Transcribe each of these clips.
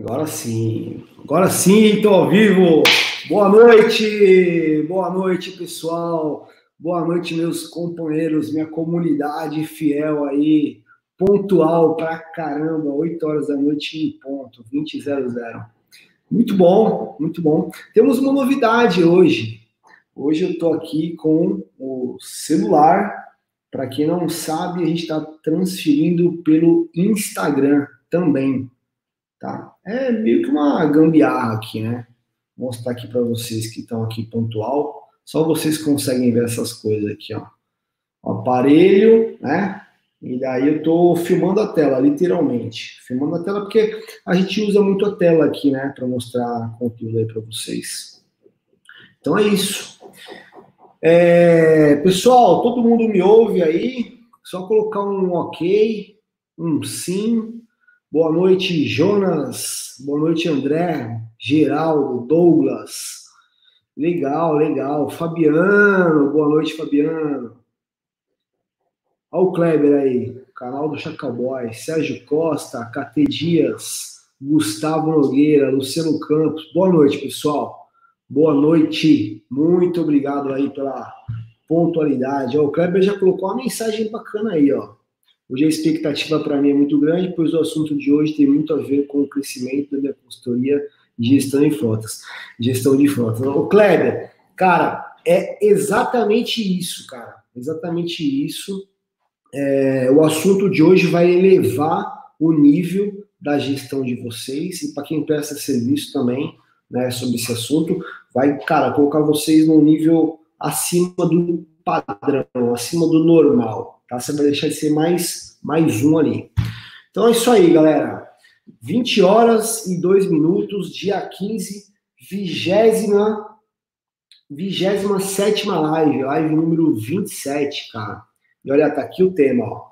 Agora sim, agora sim, estou ao vivo. Boa noite, boa noite, pessoal. Boa noite, meus companheiros, minha comunidade fiel aí, pontual pra caramba, 8 horas da noite em ponto, 2000. Muito bom, muito bom. Temos uma novidade hoje. Hoje eu estou aqui com o celular. Para quem não sabe, a gente está transferindo pelo Instagram também. Tá? É meio que uma gambiarra aqui, né? Vou mostrar aqui para vocês que estão aqui pontual. Só vocês conseguem ver essas coisas aqui, ó. O aparelho, né? E daí eu tô filmando a tela, literalmente. Filmando a tela porque a gente usa muito a tela aqui, né? Para mostrar conteúdo aí para vocês. Então é isso. É, pessoal, todo mundo me ouve aí? Só colocar um ok, um sim, Boa noite, Jonas. Boa noite, André, Geraldo, Douglas. Legal, legal. Fabiano, boa noite, Fabiano. Olha o Kleber aí, canal do Chacaboy. Sérgio Costa, KT Dias, Gustavo Nogueira, Luciano Campos. Boa noite, pessoal. Boa noite. Muito obrigado aí pela pontualidade. o Kleber já colocou uma mensagem bacana aí, ó. Hoje a expectativa para mim é muito grande, pois o assunto de hoje tem muito a ver com o crescimento da minha consultoria de gestão em frotas, gestão de frotas. O Kleber, cara, é exatamente isso, cara, exatamente isso. É, o assunto de hoje vai elevar o nível da gestão de vocês e para quem presta serviço também, né, sobre esse assunto, vai, cara, colocar vocês num nível acima do padrão, acima do normal. Tá? Você vai deixar de ser mais, mais um ali. Então é isso aí, galera. 20 horas e 2 minutos, dia 15, vigésima, vigésima sétima live, live número 27, cara. E olha, tá aqui o tema, ó.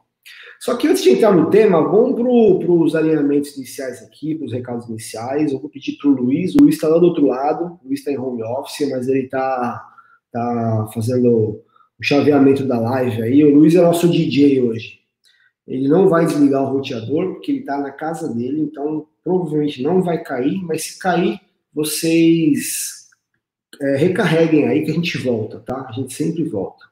Só que antes de entrar no tema, vamos para os alinhamentos iniciais aqui, para os recados iniciais. Eu vou pedir para o Luiz, o Luiz está lá do outro lado, o Luiz está em home office, mas ele está tá fazendo o chaveamento da live aí. O Luiz é nosso DJ hoje. Ele não vai desligar o roteador, porque ele está na casa dele, então provavelmente não vai cair, mas se cair, vocês é, recarreguem aí que a gente volta, tá? A gente sempre volta.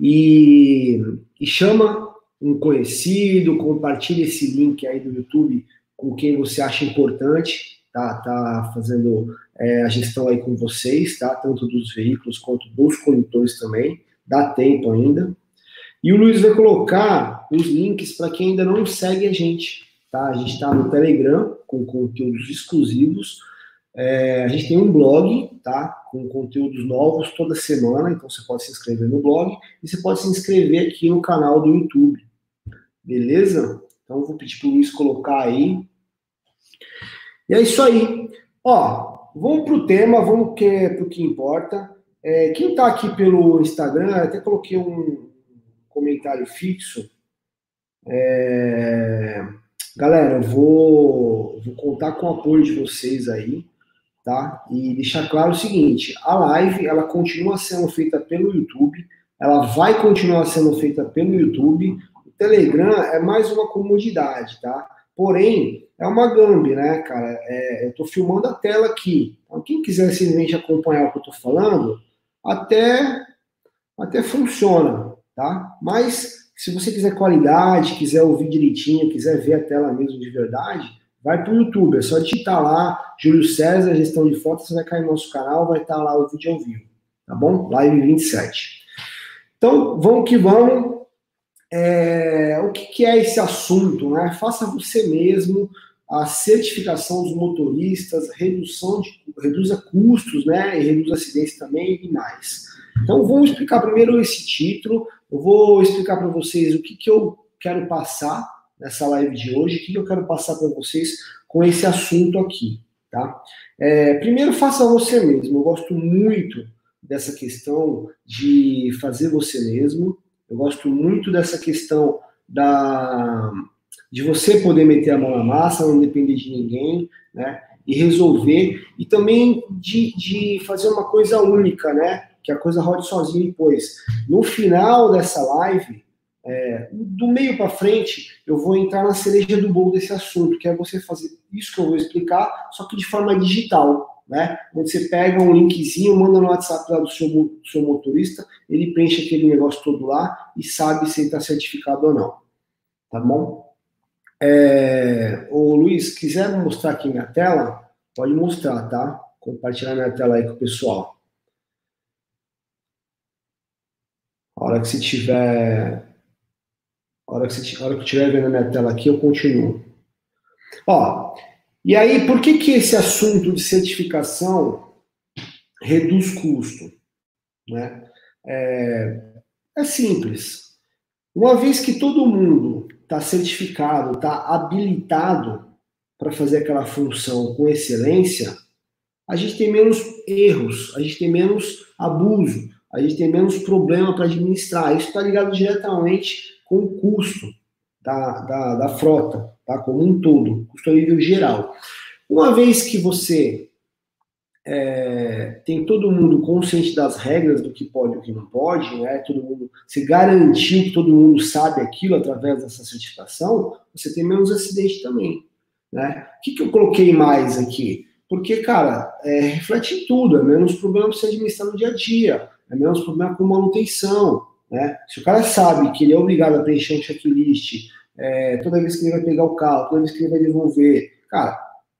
E, e chama um conhecido, compartilha esse link aí do YouTube com quem você acha importante, tá, tá fazendo é, a gestão aí com vocês, tá? Tanto dos veículos quanto dos condutores também dá tempo ainda. E o Luiz vai colocar os links para quem ainda não segue a gente. Tá? A gente está no Telegram com conteúdos exclusivos. É, a gente tem um blog, tá? Com conteúdos novos toda semana, então você pode se inscrever no blog e você pode se inscrever aqui no canal do YouTube. Beleza? Então vou pedir para o Luiz colocar aí. E é isso aí. Ó, vamos para o tema, vamos para o que importa. É, quem está aqui pelo Instagram, até coloquei um comentário fixo. É, galera, eu vou, vou contar com o apoio de vocês aí, tá? E deixar claro o seguinte: a live ela continua sendo feita pelo YouTube, ela vai continuar sendo feita pelo YouTube. O Telegram é mais uma comodidade, tá? Porém, é uma gambi, né, cara? É, eu estou filmando a tela aqui. Então, quem quiser simplesmente acompanhar o que eu estou falando, até, até funciona, tá? Mas se você quiser qualidade, quiser ouvir direitinho, quiser ver a tela mesmo de verdade, vai para o YouTube. É só digitar lá, Júlio César, gestão de fotos, você vai cair no nosso canal, vai estar lá o vídeo ao vivo, tá bom? Live 27. Então, vamos que vamos. É, o que, que é esse assunto? Né? Faça você mesmo a certificação dos motoristas, redução de, reduza custos, né, e reduz acidentes também e mais. Então, vamos explicar primeiro esse título, eu vou explicar para vocês o que, que eu quero passar nessa live de hoje, o que, que eu quero passar para vocês com esse assunto aqui, tá? É, primeiro, faça você mesmo, eu gosto muito dessa questão de fazer você mesmo, eu gosto muito dessa questão da de você poder meter a mão na massa, não depender de ninguém, né? E resolver, e também de, de fazer uma coisa única, né? Que a coisa rode sozinha depois. No final dessa live, é, do meio para frente, eu vou entrar na cereja do bolo desse assunto, que é você fazer isso que eu vou explicar, só que de forma digital, né? Onde você pega um linkzinho, manda no WhatsApp lá do seu, do seu motorista, ele preenche aquele negócio todo lá e sabe se ele está certificado ou não. Tá bom? É, ô Luiz, quiser mostrar aqui minha tela, pode mostrar, tá? Compartilhar minha tela aí com o pessoal. A hora que você tiver a hora que, você, hora que eu estiver vendo a minha tela aqui, eu continuo. Ó, e aí, por que, que esse assunto de certificação reduz custo? Né? É, é simples. Uma vez que todo mundo está certificado, está habilitado para fazer aquela função com excelência, a gente tem menos erros, a gente tem menos abuso, a gente tem menos problema para administrar. Isso está ligado diretamente com o custo da, da, da frota, tá? como um todo, custo a nível geral. Uma vez que você é, tem todo mundo consciente das regras do que pode e o que não pode, né? Todo mundo se garantiu que todo mundo sabe aquilo através dessa certificação, você tem menos acidente também, né? O que, que eu coloquei mais aqui? Porque, cara, é, reflete em tudo, é menos problema para você administrar no dia a dia, é menos problema com manutenção, né? Se o cara sabe que ele é obrigado a preencher um checklist é, toda vez que ele vai pegar o carro, toda vez que ele vai devolver, cara,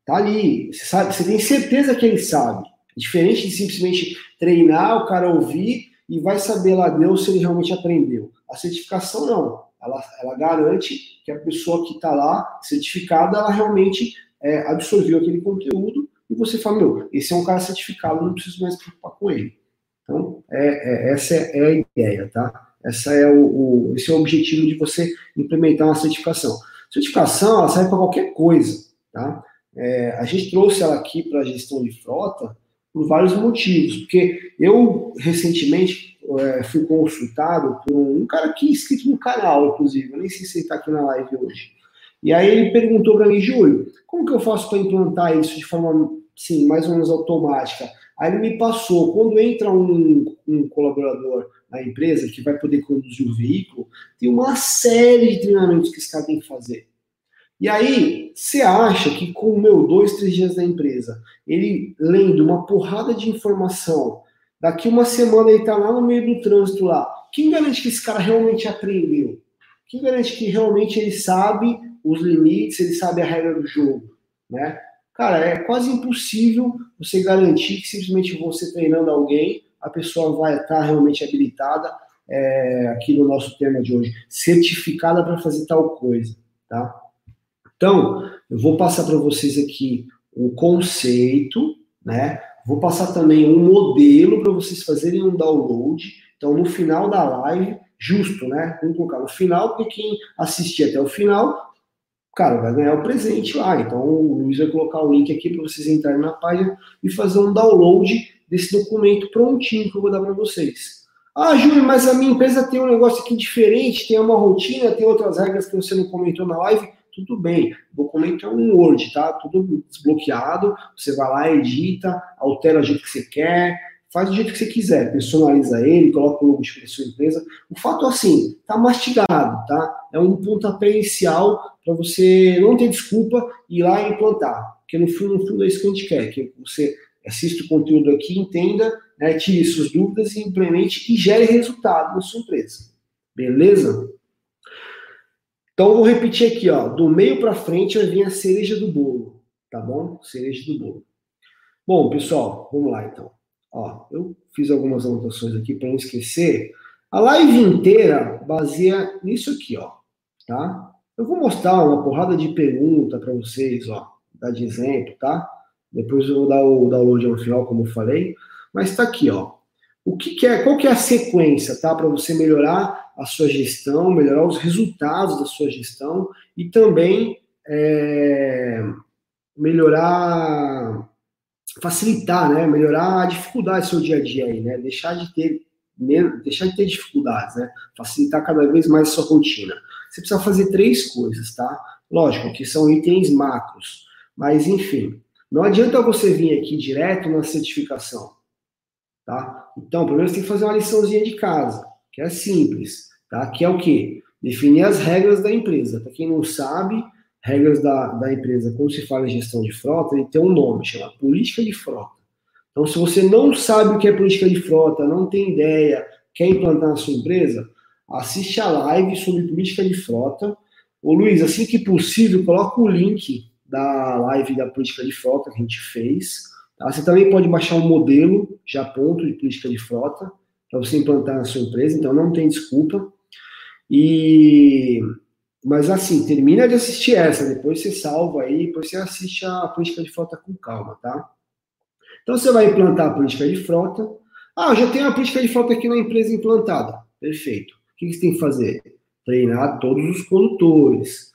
tá ali. Você, sabe, você tem certeza que ele sabe. Diferente de simplesmente treinar, o cara ouvir e vai saber lá Deus se ele realmente aprendeu. A certificação não. Ela, ela garante que a pessoa que está lá, certificada, ela realmente é, absorveu aquele conteúdo e você fala, meu, esse é um cara certificado, não preciso mais preocupar com ele. Então, é, é, essa é a ideia, tá? Essa é o, o, esse é o objetivo de você implementar uma certificação. Certificação, ela serve para qualquer coisa, tá? É, a gente trouxe ela aqui para a gestão de frota por vários motivos, porque eu, recentemente, é, fui consultado por um, cara aqui inscrito no canal, inclusive, eu nem sei se ele está aqui na live hoje. E aí ele perguntou para mim, Júlio, como que eu faço para implantar isso de forma, sim, mais ou menos automática? Aí ele me passou, quando entra um, um colaborador na empresa que vai poder conduzir o veículo, tem uma série de treinamentos que esse cara tem que fazer. E aí, você acha que com o meu dois, três dias na empresa, ele lendo uma porrada de informação, daqui uma semana ele está lá no meio do trânsito lá, quem garante que esse cara realmente aprendeu? Quem garante que realmente ele sabe os limites, ele sabe a regra do jogo, né? Cara, é quase impossível você garantir que simplesmente você treinando alguém, a pessoa vai estar realmente habilitada, é, aqui no nosso tema de hoje, certificada para fazer tal coisa, tá? Então, eu vou passar para vocês aqui o conceito, né? Vou passar também um modelo para vocês fazerem um download. Então, no final da live, justo, né? Vamos colocar no final, porque quem assistir até o final cara, vai ganhar o presente lá. Então o Luiz vai colocar o link aqui para vocês entrarem na página e fazer um download desse documento prontinho que eu vou dar para vocês. Ah, Júlio, mas a minha empresa tem um negócio aqui diferente, tem uma rotina, tem outras regras que você não comentou na live. Tudo bem, o documento é um Word, tá? Tudo desbloqueado. Você vai lá, edita, altera do jeito que você quer, faz do jeito que você quiser, personaliza ele, coloca o logo de sua empresa. O fato assim, tá mastigado, tá? É um pontapé inicial para você não ter desculpa ir lá implantar. Porque no fundo, no fundo é isso que a gente quer, que você assista o conteúdo aqui, entenda, né, tire suas dúvidas e implemente e gere resultado na sua empresa. Beleza? Então, vou repetir aqui, ó, do meio para frente vai vir a cereja do bolo, tá bom? Cereja do bolo. Bom, pessoal, vamos lá então. Ó, eu fiz algumas anotações aqui para não esquecer. A live inteira baseia nisso aqui, ó, tá? Eu vou mostrar uma porrada de pergunta para vocês, ó, dar de exemplo, tá? Depois eu vou dar o download no final, como eu falei. Mas está aqui, ó. O que, que, é, qual que é a sequência, tá? Para você melhorar a sua gestão, melhorar os resultados da sua gestão e também é, melhorar facilitar, né, melhorar a dificuldade do seu dia a dia aí, né, deixar de ter deixar de ter dificuldades, né, facilitar cada vez mais a sua rotina. Você precisa fazer três coisas, tá? Lógico que são itens macros, mas enfim, não adianta você vir aqui direto na certificação, tá? Então, primeiro você tem que fazer uma liçãozinha de casa, que é simples, tá? Que é o quê? definir as regras da empresa. Para quem não sabe, regras da, da empresa, quando se fala em gestão de frota, ele tem um nome, chama política de frota. Então, se você não sabe o que é política de frota, não tem ideia, quer implantar na sua empresa, assiste a live sobre política de frota. Ô Luiz, assim que possível, coloca o link da live da política de frota que a gente fez. Tá? Você também pode baixar um modelo já pronto de política de frota para você implantar na sua empresa, então não tem desculpa. E mas assim, termina de assistir essa, depois você salva aí, depois você assiste a política de frota com calma, tá? Então você vai implantar a política de frota. Ah, eu já tenho a política de frota aqui na empresa implantada. Perfeito. O que você tem que fazer? Treinar todos os condutores.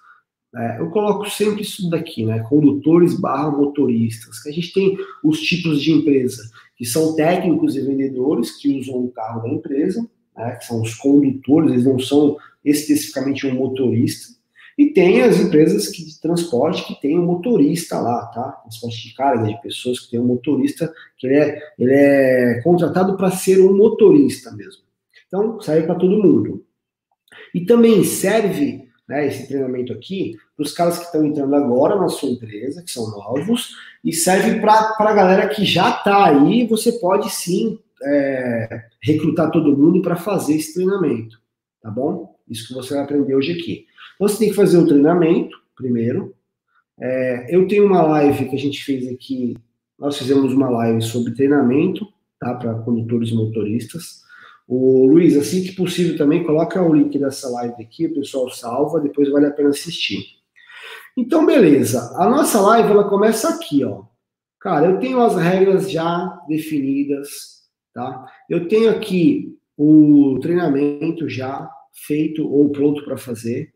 É, eu coloco sempre isso daqui, né? Condutores barra motoristas. Que a gente tem os tipos de empresa, que são técnicos e vendedores que usam o carro da empresa, né? que são os condutores, eles não são especificamente um motorista. E tem as empresas que, de transporte que tem um motorista lá, tá? Transporte de carga, de pessoas que tem um motorista, que ele é, ele é contratado para ser um motorista mesmo. Então, serve para todo mundo. E também serve, né, esse treinamento aqui, para os caras que estão entrando agora na sua empresa, que são novos, e serve para a galera que já está aí, você pode sim é, recrutar todo mundo para fazer esse treinamento, tá bom? Isso que você vai aprender hoje aqui. Então, você tem que fazer o treinamento primeiro. É, eu tenho uma live que a gente fez aqui, nós fizemos uma live sobre treinamento, tá? Para condutores e motoristas. O Luiz, assim que possível também, coloca o link dessa live aqui, o pessoal salva, depois vale a pena assistir. Então, beleza. A nossa live, ela começa aqui, ó. Cara, eu tenho as regras já definidas, tá? Eu tenho aqui o treinamento já feito ou pronto para fazer.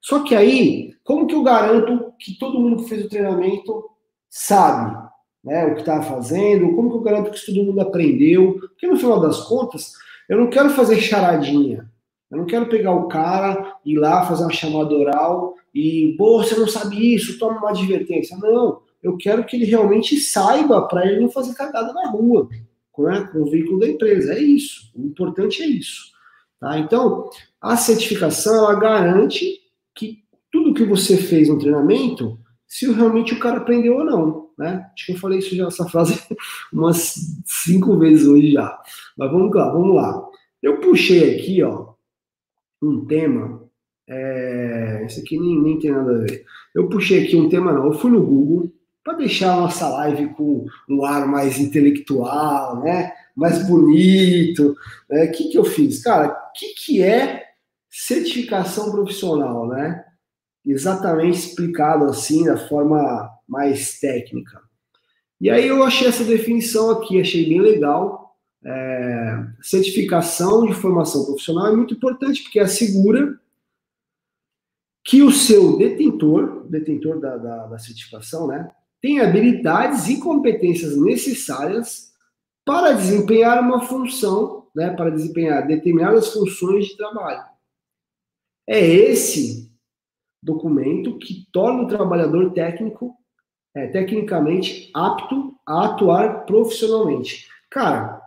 Só que aí, como que eu garanto que todo mundo que fez o treinamento sabe né, o que está fazendo? Como que eu garanto que todo mundo aprendeu? Porque no final das contas, eu não quero fazer charadinha. Eu não quero pegar o cara, ir lá, fazer uma chamada oral e, pô, você não sabe isso, toma uma advertência. Não, eu quero que ele realmente saiba para ele não fazer cagada na rua, né, com o veículo da empresa. É isso. O importante é isso. Tá? Então, a certificação ela garante que tudo que você fez no treinamento, se realmente o cara aprendeu ou não. Né? Acho que eu falei isso já, essa frase umas cinco vezes hoje já. Mas vamos lá, vamos lá. Eu puxei aqui, ó, um tema. É, esse aqui nem, nem tem nada a ver. Eu puxei aqui um tema, não. Eu fui no Google para deixar a nossa live com um ar mais intelectual, né? mais bonito. O né? que, que eu fiz? Cara, o que, que é certificação profissional, né? Exatamente explicado assim, da forma mais técnica. E aí eu achei essa definição aqui, achei bem legal. É, certificação de formação profissional é muito importante porque assegura que o seu detentor, detentor da, da, da certificação, né, tem habilidades e competências necessárias para desempenhar uma função, né, para desempenhar determinadas funções de trabalho. É esse documento que torna o trabalhador técnico, é, tecnicamente apto a atuar profissionalmente. Cara,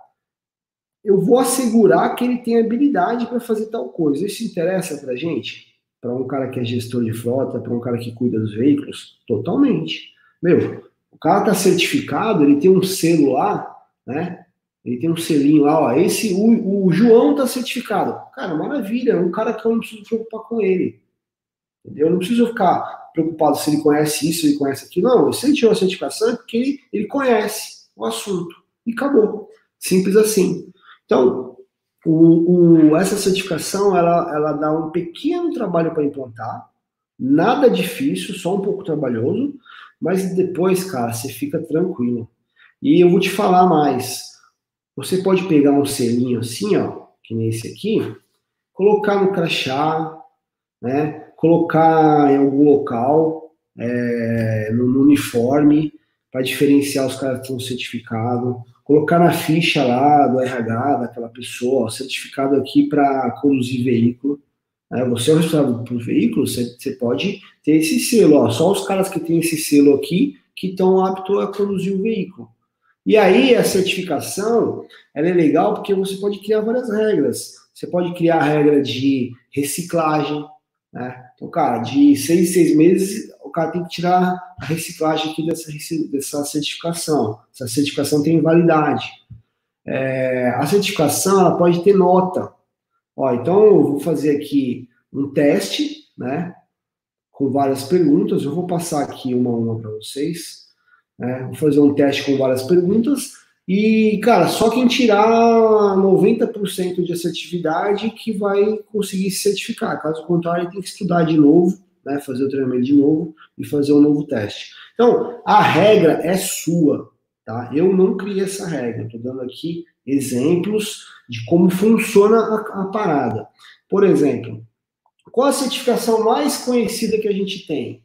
eu vou assegurar que ele tem habilidade para fazer tal coisa. Isso interessa para gente? Para um cara que é gestor de frota, para um cara que cuida dos veículos? Totalmente. Meu, o cara está certificado, ele tem um selo lá né? Ele tem um selinho lá, ó. Esse, o, o João tá certificado. Cara, maravilha, é um cara que eu não preciso me preocupar com ele. Entendeu? Eu não preciso ficar preocupado se ele conhece isso, se ele conhece aquilo. Não, ele tirou a certificação porque ele, ele conhece o assunto. E acabou. Simples assim. Então, o, o, essa certificação, ela, ela dá um pequeno trabalho para implantar. Nada difícil, só um pouco trabalhoso. Mas depois, cara, você fica tranquilo. E eu vou te falar mais. Você pode pegar um selinho assim, ó, que nem esse aqui, colocar no crachá, né? Colocar em algum local, é, no, no, uniforme, para diferenciar os caras que estão certificados. Colocar na ficha lá do RH daquela pessoa, ó, certificado aqui para conduzir veículo. Né? Você é o responsável por veículo, você, você pode ter esse selo. Ó, só os caras que têm esse selo aqui que estão aptos a conduzir o veículo. E aí a certificação ela é legal porque você pode criar várias regras. Você pode criar a regra de reciclagem, né? Então, cara, de seis seis meses, o cara tem que tirar a reciclagem aqui dessa, dessa certificação. Essa certificação tem validade. É, a certificação ela pode ter nota. Ó, então, eu vou fazer aqui um teste, né? Com várias perguntas. Eu vou passar aqui uma a uma para vocês. Né? Vou fazer um teste com várias perguntas. E, cara, só quem tirar 90% de assertividade que vai conseguir se certificar. Caso contrário, tem que estudar de novo, né? Fazer o treinamento de novo e fazer um novo teste. Então, a regra é sua, tá? Eu não criei essa regra. Estou dando aqui exemplos de como funciona a, a parada. Por exemplo, qual a certificação mais conhecida que a gente tem?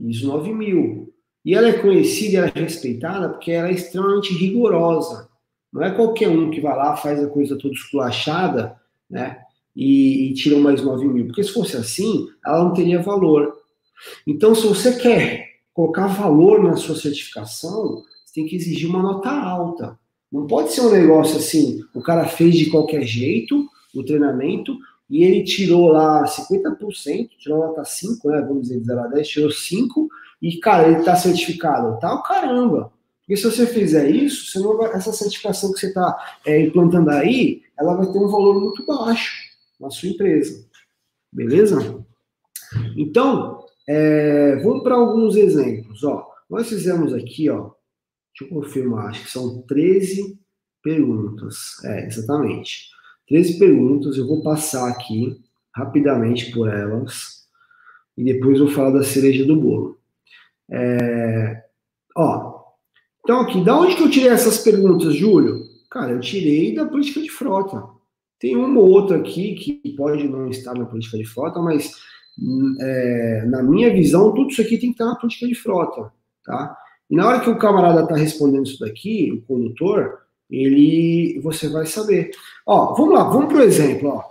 ISO 9000. E ela é conhecida ela é respeitada porque ela é extremamente rigorosa. Não é qualquer um que vai lá, faz a coisa toda esculachada, né? E, e tira mais 9 mil. Porque se fosse assim, ela não teria valor. Então, se você quer colocar valor na sua certificação, você tem que exigir uma nota alta. Não pode ser um negócio assim, o cara fez de qualquer jeito o treinamento e ele tirou lá 50%, tirou nota 5, né? Vamos dizer, de 0 a 10, tirou 5 e, cara, ele está certificado. Tá o caramba. Porque se você fizer isso, você não vai, essa certificação que você está é, implantando aí, ela vai ter um valor muito baixo na sua empresa. Beleza? Então, é, vamos para alguns exemplos. Ó, nós fizemos aqui, ó, deixa eu confirmar, acho que são 13 perguntas. É, exatamente. 13 perguntas, eu vou passar aqui rapidamente por elas e depois vou falar da cereja do bolo. É, ó, então aqui, da onde que eu tirei essas perguntas, Júlio? Cara, eu tirei da política de frota. Tem uma ou outra aqui que pode não estar na política de frota, mas é, na minha visão, tudo isso aqui tem que estar na política de frota, tá? E na hora que o camarada está respondendo isso daqui, o condutor, ele, você vai saber. Ó, vamos lá, vamos para o exemplo, ó.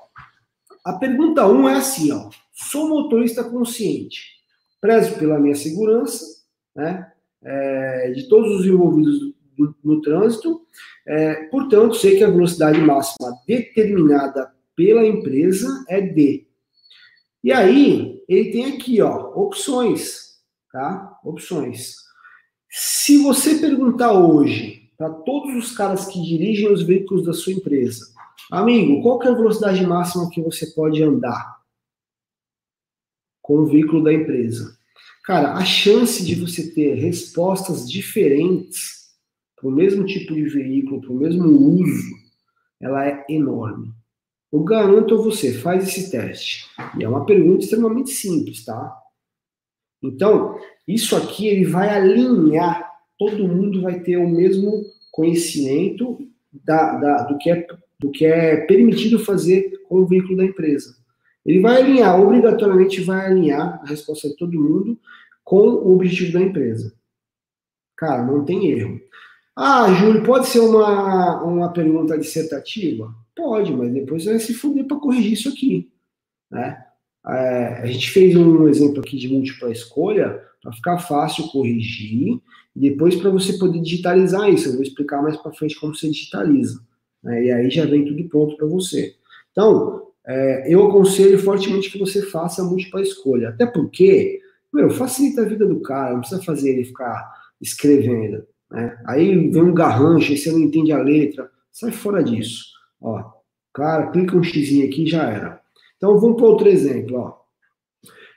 A pergunta 1 um é assim, ó. Sou motorista consciente prezo pela minha segurança, né, é, de todos os envolvidos no, no trânsito, é, portanto, sei que a velocidade máxima determinada pela empresa é D. E aí, ele tem aqui, ó, opções, tá? Opções. Se você perguntar hoje para todos os caras que dirigem os veículos da sua empresa, amigo, qual é a velocidade máxima que você pode andar? Com o veículo da empresa. Cara, a chance de você ter respostas diferentes para o mesmo tipo de veículo, para o mesmo uso, ela é enorme. Eu garanto a você, faz esse teste. E é uma pergunta extremamente simples, tá? Então, isso aqui ele vai alinhar, todo mundo vai ter o mesmo conhecimento da, da, do, que é, do que é permitido fazer com o veículo da empresa. Ele vai alinhar, obrigatoriamente vai alinhar a resposta de todo mundo com o objetivo da empresa. Cara, não tem erro. Ah, Júlio, pode ser uma, uma pergunta dissertativa? Pode, mas depois vai se fuder para corrigir isso aqui. Né? É, a gente fez um exemplo aqui de múltipla escolha para ficar fácil corrigir e depois para você poder digitalizar isso. Eu vou explicar mais para frente como você digitaliza. Né? E aí já vem tudo pronto para você. Então, é, eu aconselho fortemente que você faça a múltipla escolha. Até porque, meu, facilita a vida do cara, não precisa fazer ele ficar escrevendo. Né? Aí vem um garrancho, e você não entende a letra, sai fora disso. Ó, cara, clica um x aqui e já era. Então vamos para outro exemplo. Ó.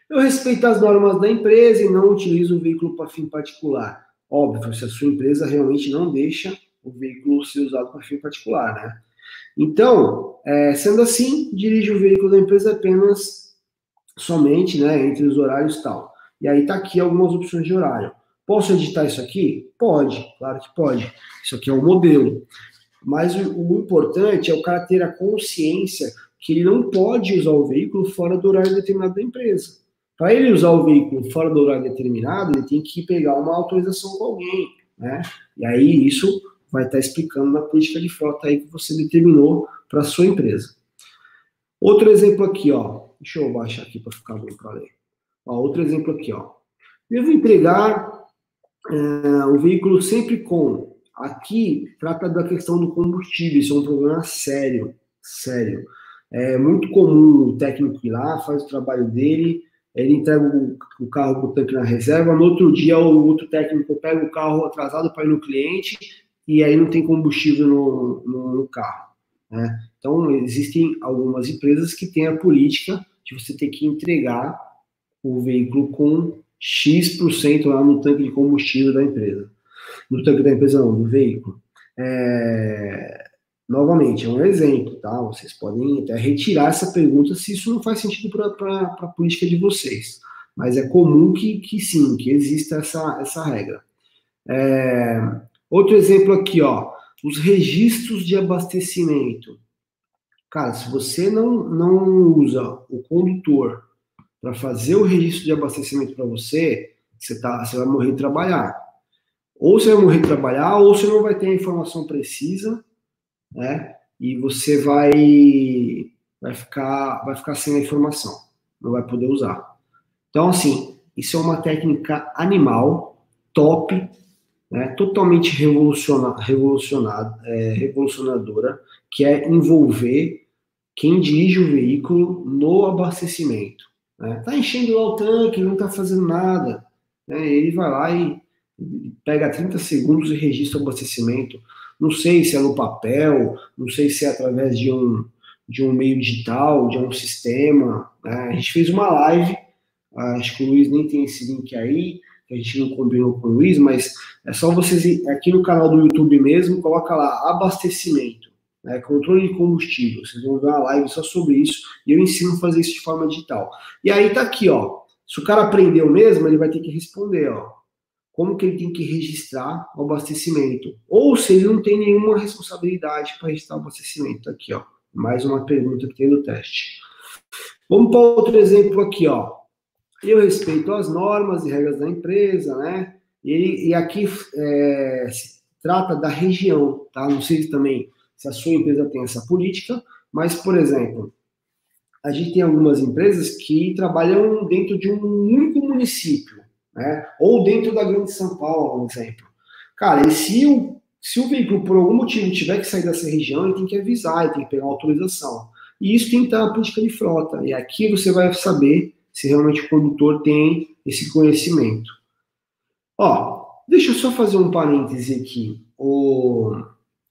Eu respeito as normas da empresa e não utilizo o veículo para fim particular. Óbvio, se a sua empresa realmente não deixa o veículo ser usado para fim particular, né? Então, é, sendo assim, dirige o veículo da empresa apenas somente né, entre os horários tal. E aí está aqui algumas opções de horário. Posso editar isso aqui? Pode, claro que pode. Isso aqui é um modelo. Mas o, o importante é o cara ter a consciência que ele não pode usar o veículo fora do horário determinado da empresa. Para ele usar o veículo fora do horário determinado, ele tem que pegar uma autorização com alguém, né? E aí isso vai estar explicando na política de frota aí que você determinou para sua empresa. Outro exemplo aqui, ó. Deixa eu baixar aqui para ficar bom para ler. Ó, outro exemplo aqui, ó. Devo entregar é, o veículo sempre com. Aqui trata da questão do combustível, isso é um problema sério, sério. É muito comum o técnico ir lá, faz o trabalho dele, ele entrega o, o carro com o tanque na reserva, no outro dia o outro técnico pega o carro atrasado para ir no cliente e aí não tem combustível no, no, no carro. Né? Então, existem algumas empresas que têm a política de você ter que entregar o veículo com X% lá no tanque de combustível da empresa. No tanque da empresa, não, do veículo. É... Novamente, é um exemplo, tá? Vocês podem até retirar essa pergunta se isso não faz sentido para a política de vocês. Mas é comum que, que sim, que exista essa, essa regra. É... Outro exemplo aqui, ó. Os registros de abastecimento. Cara, se você não, não usa o condutor para fazer o registro de abastecimento para você, você, tá, você vai morrer de trabalhar. Ou você vai morrer de trabalhar, ou você não vai ter a informação precisa, né? E você vai, vai, ficar, vai ficar sem a informação, não vai poder usar. Então, assim, isso é uma técnica animal, top, né? totalmente revoluciona, revolucionada, é, revolucionadora, que é envolver quem dirige o veículo no abastecimento. Né? Tá enchendo lá o tanque, não está fazendo nada. Né? Ele vai lá e pega 30 segundos e registra o abastecimento. Não sei se é no papel, não sei se é através de um, de um meio digital, de um sistema. Né? A gente fez uma live, acho que o Luiz nem tem esse link aí, a gente não combinou com o Luiz, mas é só vocês aqui no canal do YouTube mesmo, coloca lá abastecimento, né, controle de combustível. Vocês vão ver uma live só sobre isso e eu ensino a fazer isso de forma digital. E aí tá aqui, ó. Se o cara aprendeu mesmo, ele vai ter que responder, ó. Como que ele tem que registrar o abastecimento? Ou se ele não tem nenhuma responsabilidade para registrar o abastecimento. Tá aqui, ó. Mais uma pergunta que tem no teste. Vamos para outro exemplo aqui, ó. Eu respeito as normas e regras da empresa, né? E, e aqui é, se trata da região, tá? Não sei também se a sua empresa tem essa política, mas, por exemplo, a gente tem algumas empresas que trabalham dentro de um único município, né? Ou dentro da Grande São Paulo, por exemplo. Cara, e se o, se o veículo, por algum motivo, tiver que sair dessa região, ele tem que avisar, ele tem que pegar autorização. E isso tem que estar na política de frota. E aqui você vai saber se realmente o condutor tem esse conhecimento. Ó, deixa eu só fazer um parêntese aqui. O,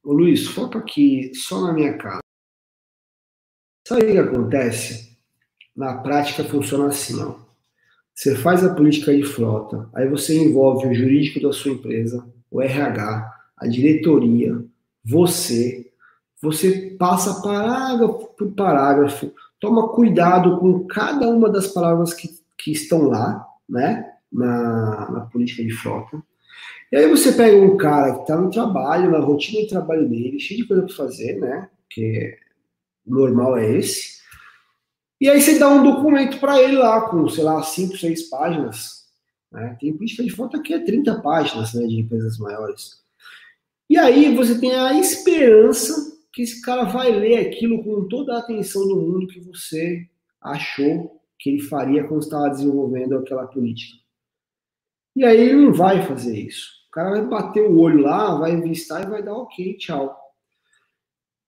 Luiz, foca aqui só na minha cara. Sabe o que acontece? Na prática funciona assim, ó. Você faz a política de frota, aí você envolve o jurídico da sua empresa, o RH, a diretoria, você, você passa parágrafo por parágrafo, toma cuidado com cada uma das palavras que, que estão lá, né, na, na política de frota. E aí você pega um cara que está no trabalho, na rotina de trabalho dele, cheio de coisa para fazer, né, que normal é esse, e aí você dá um documento para ele lá, com, sei lá, cinco, seis páginas, né, tem política de frota que é 30 páginas, né, de empresas maiores. E aí você tem a esperança que esse cara vai ler aquilo com toda a atenção do mundo que você achou que ele faria quando estava desenvolvendo aquela política. E aí ele não vai fazer isso. O cara vai bater o olho lá, vai vistar e vai dar ok, tchau.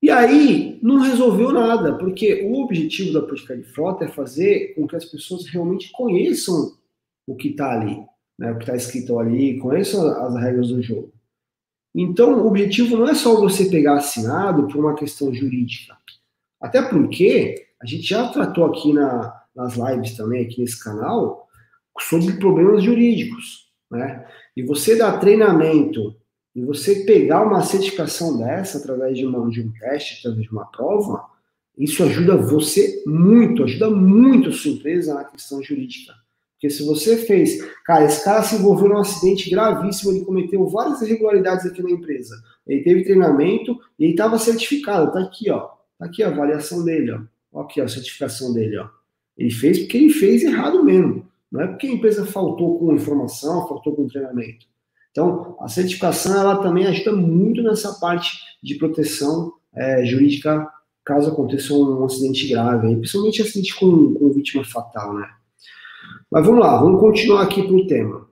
E aí não resolveu nada, porque o objetivo da política de frota é fazer com que as pessoas realmente conheçam o que está ali, né, o que está escrito ali, conheçam as regras do jogo. Então, o objetivo não é só você pegar assinado por uma questão jurídica. Até porque a gente já tratou aqui na, nas lives também, aqui nesse canal, sobre problemas jurídicos. Né? E você dar treinamento e você pegar uma certificação dessa através de, uma, de um teste, através de uma prova, isso ajuda você muito, ajuda muito a sua empresa na questão jurídica. Porque se você fez, cara, esse cara se envolveu num acidente gravíssimo, ele cometeu várias irregularidades aqui na empresa. Ele teve treinamento e ele estava certificado. Tá aqui, ó. Tá aqui a avaliação dele, ó. Aqui, ó, a certificação dele, ó. Ele fez porque ele fez errado mesmo. Não é porque a empresa faltou com informação, faltou com treinamento. Então, a certificação ela também ajuda muito nessa parte de proteção é, jurídica caso aconteça um, acidente grave, principalmente acidente com, com vítima fatal, né? Mas vamos lá, vamos continuar aqui para o tema.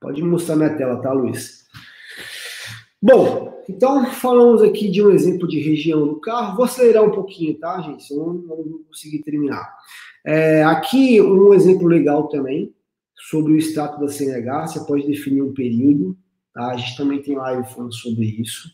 Pode mostrar minha tela, tá, Luiz? Bom, então falamos aqui de um exemplo de região do carro. Vou acelerar um pouquinho, tá, gente? Senão não vou conseguir terminar. É, aqui um exemplo legal também sobre o extrato da CNH. Você pode definir um período, tá? A gente também tem live falando sobre isso.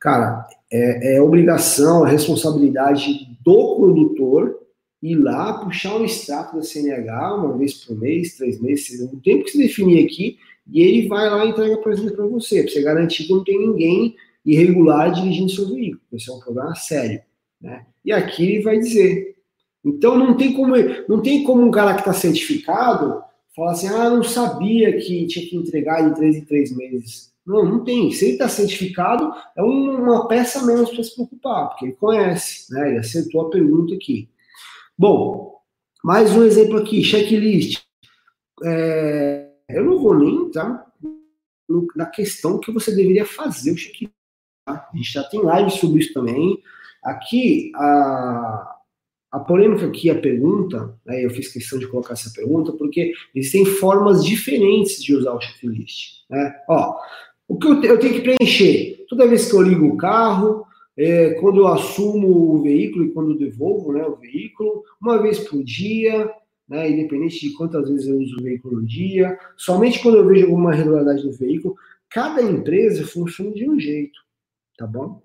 Cara, é, é obrigação, é responsabilidade do condutor ir lá, puxar um extrato da CNH uma vez por mês, três meses, o tempo que se definir aqui, e ele vai lá e entrega para você, para você garantir que não tem ninguém irregular dirigindo seu veículo. Esse é um problema sério. Né? E aqui ele vai dizer. Então não tem como, não tem como um cara que está certificado falar assim, ah, não sabia que tinha que entregar de três em três meses. Não, não tem. Se ele está certificado, é uma peça menos para se preocupar, porque ele conhece, né? Ele acertou a pergunta aqui. Bom, mais um exemplo aqui, checklist. É, eu não vou nem entrar na questão que você deveria fazer o checklist. Tá? A gente já tem live sobre isso também. Aqui, a, a polêmica aqui, a pergunta, né, eu fiz questão de colocar essa pergunta, porque existem formas diferentes de usar o checklist. Né? Ó, o que eu, eu tenho que preencher? Toda vez que eu ligo o carro, é, quando eu assumo o veículo e quando devolvo né, o veículo, uma vez por dia, né, independente de quantas vezes eu uso o veículo no dia, somente quando eu vejo alguma irregularidade no veículo, cada empresa funciona de um jeito, tá bom?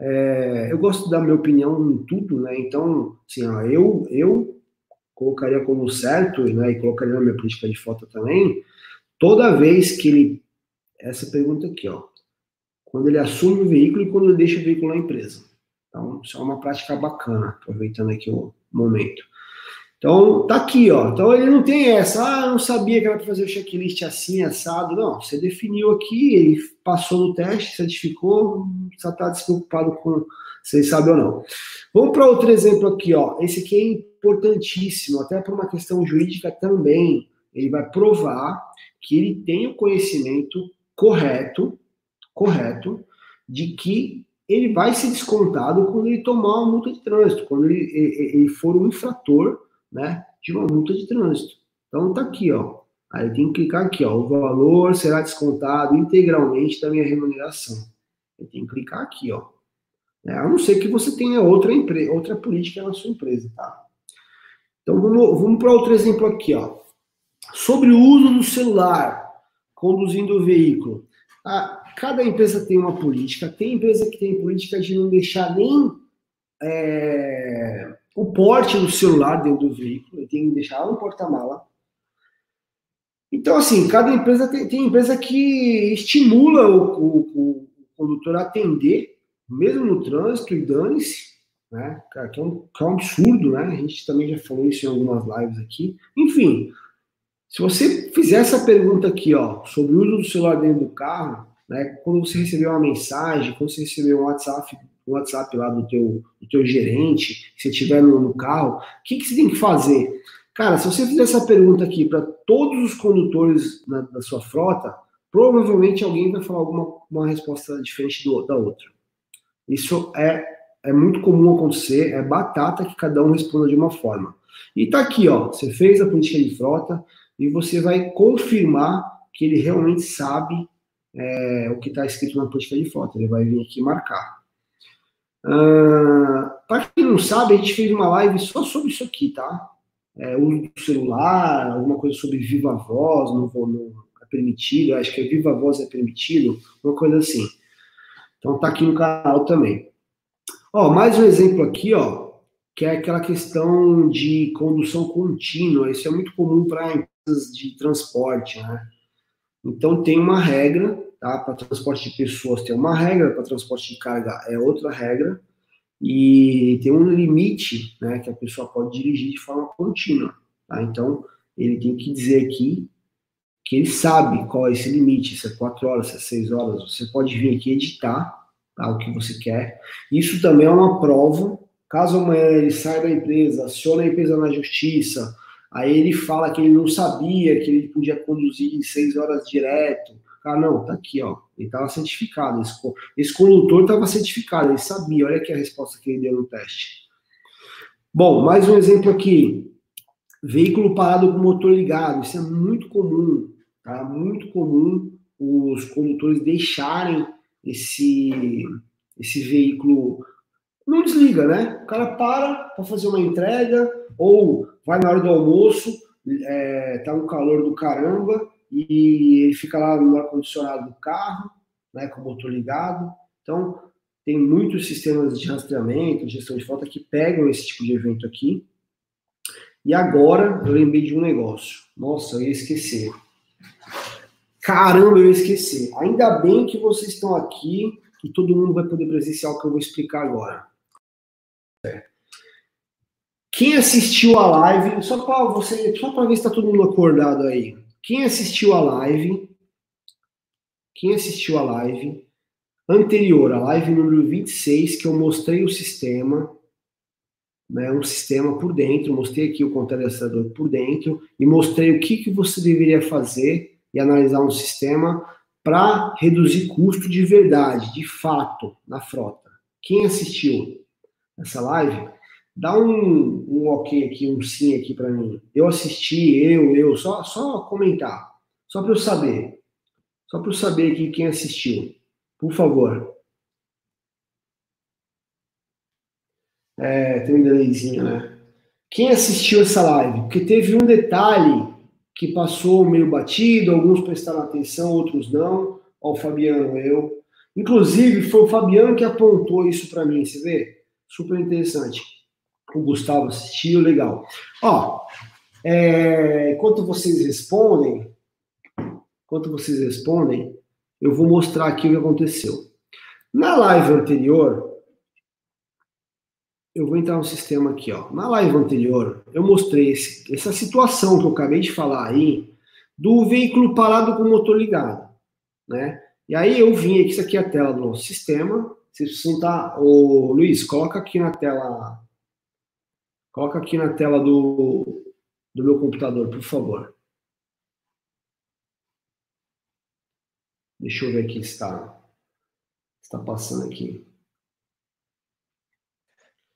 É, eu gosto de dar minha opinião em tudo, né? Então, assim, ó, eu, eu colocaria como certo, né, e colocaria na minha política de foto também, toda vez que ele. Essa pergunta aqui, ó quando ele assume o veículo e quando ele deixa o veículo na empresa. Então, isso é uma prática bacana, aproveitando aqui o momento. Então, tá aqui, ó. Então, ele não tem essa, ah, não sabia que era para fazer o checklist assim, assado. Não, você definiu aqui, ele passou no teste, certificou, só está despreocupado com se ele sabe ou não. Vamos para outro exemplo aqui, ó. Esse aqui é importantíssimo, até por uma questão jurídica também. Ele vai provar que ele tem o conhecimento correto correto de que ele vai ser descontado quando ele tomar uma multa de trânsito, quando ele, ele, for um infrator né, de uma multa de trânsito. Então tá aqui, ó. Aí tem que clicar aqui, ó. O valor será descontado integralmente da minha remuneração. Eu tenho que clicar aqui, ó. É, a não ser que você tenha outra, empresa, outra política na sua empresa, tá? Então vamos, vamos para outro exemplo aqui, ó. Sobre o uso do celular conduzindo o veículo. Ah, cada empresa tem uma política, tem empresa que tem política de não deixar nem é, o porte do celular dentro do veículo, tem que deixar um porta-mala. Então, assim, cada empresa tem, tem empresa que estimula o, o, o, condutor a atender, mesmo no trânsito, e dane-se, né? Cara, que é, um, que é um absurdo, né? A gente também já falou isso em algumas lives aqui. Enfim, se você fizer essa pergunta aqui, ó, sobre o uso do celular dentro do carro, né? Quando você recebeu uma mensagem, quando você recebeu um WhatsApp, um WhatsApp lá do teu, do teu gerente, se estiver no, no carro, o que, que você tem que fazer? Cara, se você fizer essa pergunta aqui para todos os condutores na, da sua frota, provavelmente alguém vai falar alguma uma resposta diferente do, da outra. Isso é, é muito comum acontecer, é batata que cada um responda de uma forma. E tá aqui, ó, você fez a política de frota e você vai confirmar que ele realmente sabe é, o que está escrito na política de foto. Ele vai vir aqui marcar. Uh, Para quem não sabe, a gente fez uma live só sobre isso aqui, tá? É, uso do celular, alguma coisa sobre viva voz, não vou, não é permitido, acho que é viva voz é permitido, uma coisa assim. Então tá aqui no canal também. Ó, mais um exemplo aqui, ó, que é aquela questão de condução contínua. Isso é muito comum para empresas de transporte, né? Então tem uma regra, tá? Para transporte de pessoas tem uma regra, para transporte de carga é outra regra, e tem um limite, né, que a pessoa pode dirigir de forma contínua, tá? Então ele tem que dizer aqui que ele sabe qual é esse limite, se é quatro horas, se é seis horas, você pode vir aqui editar tá, o que você quer. Isso também é uma prova, caso amanhã ele saia da empresa, acione a empresa na justiça, Aí ele fala que ele não sabia que ele podia conduzir em seis horas direto. Cara, não, tá aqui, ó. Ele estava certificado. Esse, esse condutor estava certificado, ele sabia. Olha aqui a resposta que ele deu no teste. Bom, mais um exemplo aqui. Veículo parado com motor ligado. Isso é muito comum, tá? Muito comum os condutores deixarem esse, esse veículo. Não desliga, né? O cara para para fazer uma entrega, ou vai na hora do almoço, é, tá um calor do caramba, e ele fica lá no ar-condicionado do carro, né, com o motor ligado. Então, tem muitos sistemas de rastreamento, gestão de frota que pegam esse tipo de evento aqui. E agora eu lembrei de um negócio. Nossa, eu ia esquecer. Caramba, eu ia esquecer. Ainda bem que vocês estão aqui e todo mundo vai poder presenciar o que eu vou explicar agora. Quem assistiu a live, só para você, só para ver se está todo mundo acordado aí. Quem assistiu a live, quem assistiu a live anterior, a live número 26, que eu mostrei o sistema, né, um sistema por dentro, mostrei aqui o contador por dentro e mostrei o que, que você deveria fazer e analisar um sistema para reduzir custo de verdade, de fato, na frota. Quem assistiu essa live, dá um, um ok aqui, um sim aqui para mim. Eu assisti, eu, eu, só, só comentar, só para eu saber. Só para eu saber aqui quem assistiu. Por favor. É, tem um delayzinho, né? Quem assistiu essa live? Porque teve um detalhe que passou meio batido, alguns prestaram atenção, outros não. Ó, o Fabiano, eu. Inclusive, foi o Fabiano que apontou isso para mim, você vê? Super interessante. O Gustavo assistiu, legal. Ó, é, enquanto vocês respondem, enquanto vocês respondem, eu vou mostrar aqui o que aconteceu. Na live anterior, eu vou entrar no sistema aqui, ó. Na live anterior, eu mostrei esse, essa situação que eu acabei de falar aí, do veículo parado com o motor ligado, né? E aí eu vim aqui, isso aqui é a tela do nosso sistema. Vocês precisam estar. Tá, ô, Luiz, coloca aqui na tela. Coloca aqui na tela do, do meu computador, por favor. Deixa eu ver aqui se está, está passando aqui.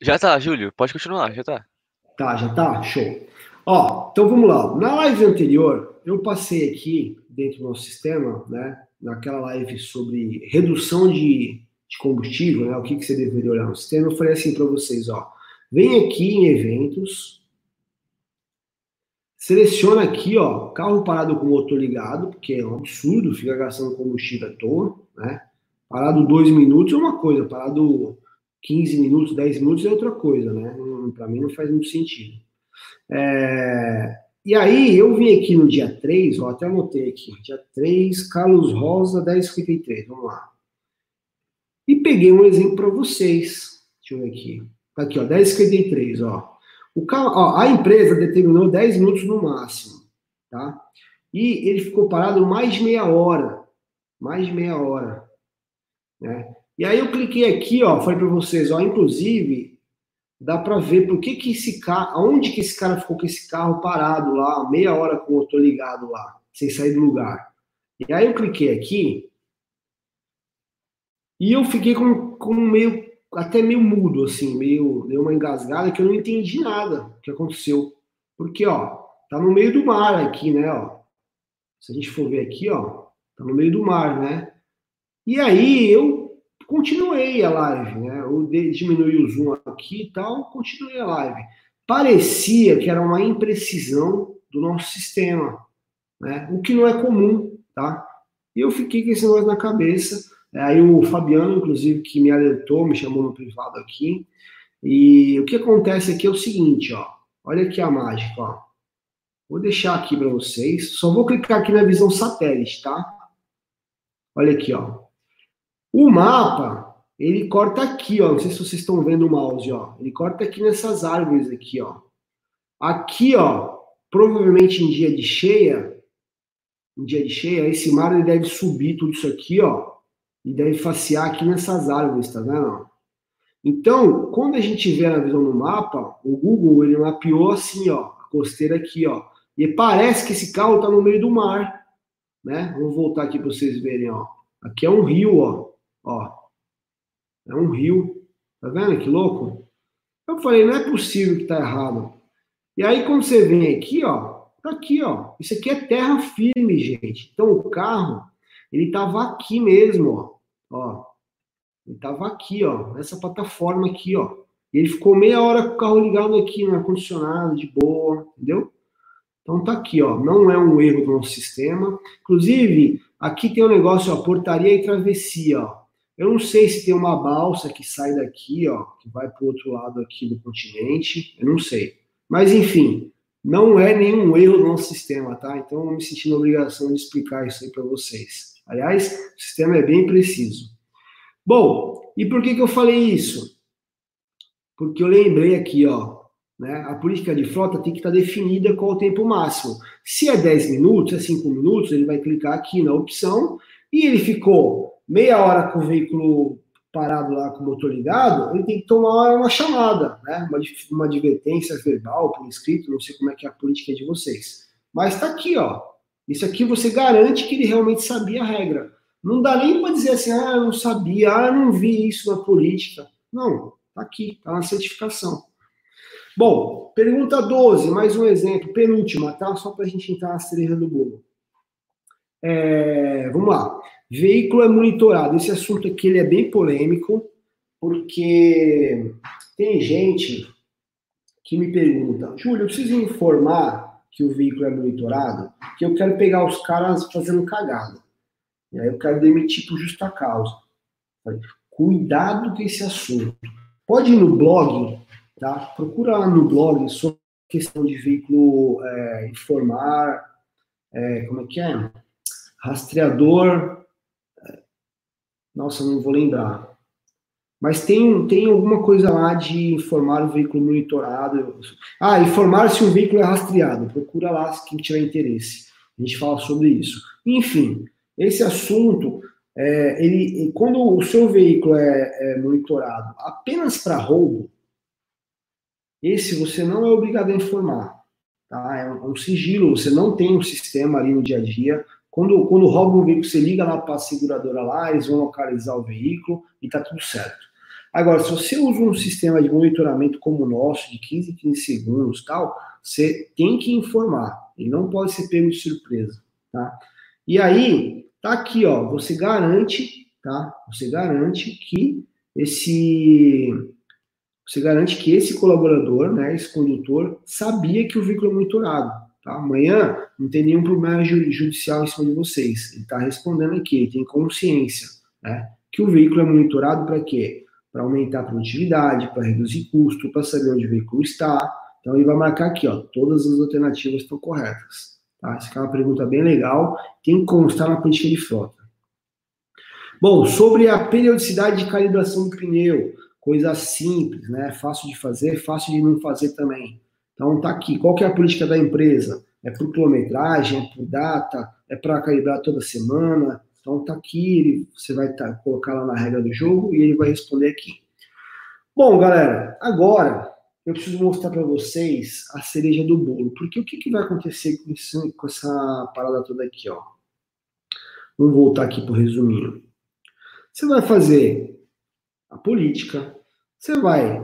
Já tá, Júlio. Pode continuar, já tá. Tá, já tá? Show. Ó, então vamos lá. Na live anterior, eu passei aqui dentro do nosso sistema, né? Naquela live sobre redução de, de combustível, né? O que, que você deveria olhar no sistema, eu falei assim para vocês, ó. Vem aqui em eventos, seleciona aqui, ó, carro parado com motor ligado, porque é um absurdo, fica gastando combustível à toa, né? Parado dois minutos é uma coisa, parado 15 minutos, 10 minutos é outra coisa, né? Para mim não faz muito sentido. É... E aí, eu vim aqui no dia 3, ó, até anotei aqui, dia 3, Carlos Rosa, 1053, vamos lá. E peguei um exemplo para vocês. Deixa eu ver aqui. Tá aqui, ó, 1053, ó. O carro, ó, a empresa determinou 10 minutos no máximo, tá? E ele ficou parado mais meia hora. Mais meia hora. Né? E aí eu cliquei aqui, ó, falei para vocês, ó, inclusive dá para ver por que que esse carro, aonde que esse cara ficou com esse carro parado lá, meia hora com o motor ligado lá, sem sair do lugar. E aí eu cliquei aqui e eu fiquei com, com meio até meio mudo assim, meio deu uma engasgada que eu não entendi nada que aconteceu. Porque ó, tá no meio do mar aqui, né, ó. Se a gente for ver aqui, ó, tá no meio do mar, né? E aí eu continuei a live, né? Eu diminui o zoom aqui e tal, continuei a live. Parecia que era uma imprecisão do nosso sistema, né? O que não é comum, tá? E eu fiquei com esse negócio na cabeça. Aí o Fabiano, inclusive, que me alertou, me chamou no privado aqui. E o que acontece aqui é o seguinte, ó. Olha aqui a mágica, ó. Vou deixar aqui para vocês. Só vou clicar aqui na visão satélite, tá? Olha aqui, ó. O mapa, ele corta aqui, ó. Não sei se vocês estão vendo o mouse, ó. Ele corta aqui nessas árvores aqui, ó. Aqui, ó, provavelmente em dia de cheia, em dia de cheia, esse mar ele deve subir tudo isso aqui, ó, e deve facear aqui nessas árvores, tá vendo? Então, quando a gente vê a visão no mapa, o Google ele mapeou assim, ó, a costeira aqui, ó. E parece que esse carro tá no meio do mar, né? Vou voltar aqui para vocês verem, ó. Aqui é um rio, ó. Ó, é um rio. Tá vendo que louco? Eu falei, não é possível que tá errado. E aí, quando você vem aqui, ó, tá aqui, ó. Isso aqui é terra firme, gente. Então, o carro, ele estava aqui mesmo, ó. Ó. Ele estava aqui, ó, nessa plataforma aqui, ó. E ele ficou meia hora com o carro ligado aqui no ar-condicionado, de boa, entendeu? Então tá aqui, ó. Não é um erro do nosso sistema. Inclusive, aqui tem um negócio, ó, portaria e travessia, ó. Eu não sei se tem uma balsa que sai daqui, ó, que vai para o outro lado aqui do continente. Eu não sei. Mas enfim, não é nenhum erro do nosso sistema, tá? Então eu me senti na obrigação de explicar isso aí para vocês. Aliás, o sistema é bem preciso. Bom, e por que, que eu falei isso? Porque eu lembrei aqui, ó, né? A política de frota tem que estar definida qual o tempo máximo. Se é 10 minutos, é 5 minutos, ele vai clicar aqui na opção e ele ficou meia hora com o veículo parado lá com o motor ligado, ele tem que tomar uma chamada, né? uma, uma advertência verbal, por escrito, não sei como é que é a política de vocês. Mas está aqui, ó. Isso aqui você garante que ele realmente sabia a regra. Não dá nem para dizer assim, ah, eu não sabia, ah, eu não vi isso na política. Não, tá aqui, tá na certificação. Bom, pergunta 12, mais um exemplo, penúltima, tá? Só para a gente entrar na cereja do bolo. É, vamos lá. Veículo é monitorado. Esse assunto aqui ele é bem polêmico, porque tem gente que me pergunta, Júlio, eu preciso informar que o veículo é monitorado, que eu quero pegar os caras fazendo cagada. E aí eu quero demitir por justa causa. Cuidado com esse assunto. Pode ir no blog, tá? Procura lá no blog sobre questão de veículo é, informar, é, como é que é? Rastreador. É, nossa, não vou lembrar. Mas tem, tem alguma coisa lá de informar o veículo monitorado. Ah, informar se o veículo é rastreado. Procura lá quem tiver interesse. A gente fala sobre isso. Enfim, esse assunto, é, ele, quando o seu veículo é, é monitorado apenas para roubo, esse você não é obrigado a informar. Tá? É um, sigilo, você não tem um sistema ali no dia a dia. Quando, quando rouba um veículo, você liga lá para a seguradora lá, eles vão localizar o veículo e tá tudo certo. Agora, se você usa um sistema de monitoramento como o nosso, de 15 em 15 segundos tal, você tem que informar. Ele não pode ser pego de surpresa. Tá? E aí, Tá aqui, ó, você garante, tá? Você garante que esse você garante que esse colaborador, né, esse condutor, sabia que o veículo é monitorado. Tá? Amanhã não tem nenhum problema judicial em cima de vocês. Ele está respondendo aqui, ele tem consciência né, que o veículo é monitorado para quê? Para aumentar a produtividade, para reduzir custo, para saber onde o veículo está. Então ele vai marcar aqui, ó, todas as alternativas estão corretas. Tá? Essa é uma pergunta bem legal, tem que constar na política de frota. Bom, sobre a periodicidade de calibração do pneu, coisa simples, né? Fácil de fazer, fácil de não fazer também. Então tá aqui, qual que é a política da empresa? É por quilometragem, é por data, é para calibrar toda semana. Então tá aqui, ele, você vai tá, colocar lá na regra do jogo e ele vai responder aqui. Bom, galera, agora eu preciso mostrar para vocês a cereja do bolo. Porque o que, que vai acontecer com, isso, com essa parada toda aqui, ó? Vamos voltar aqui para o resuminho. Você vai fazer a política, você vai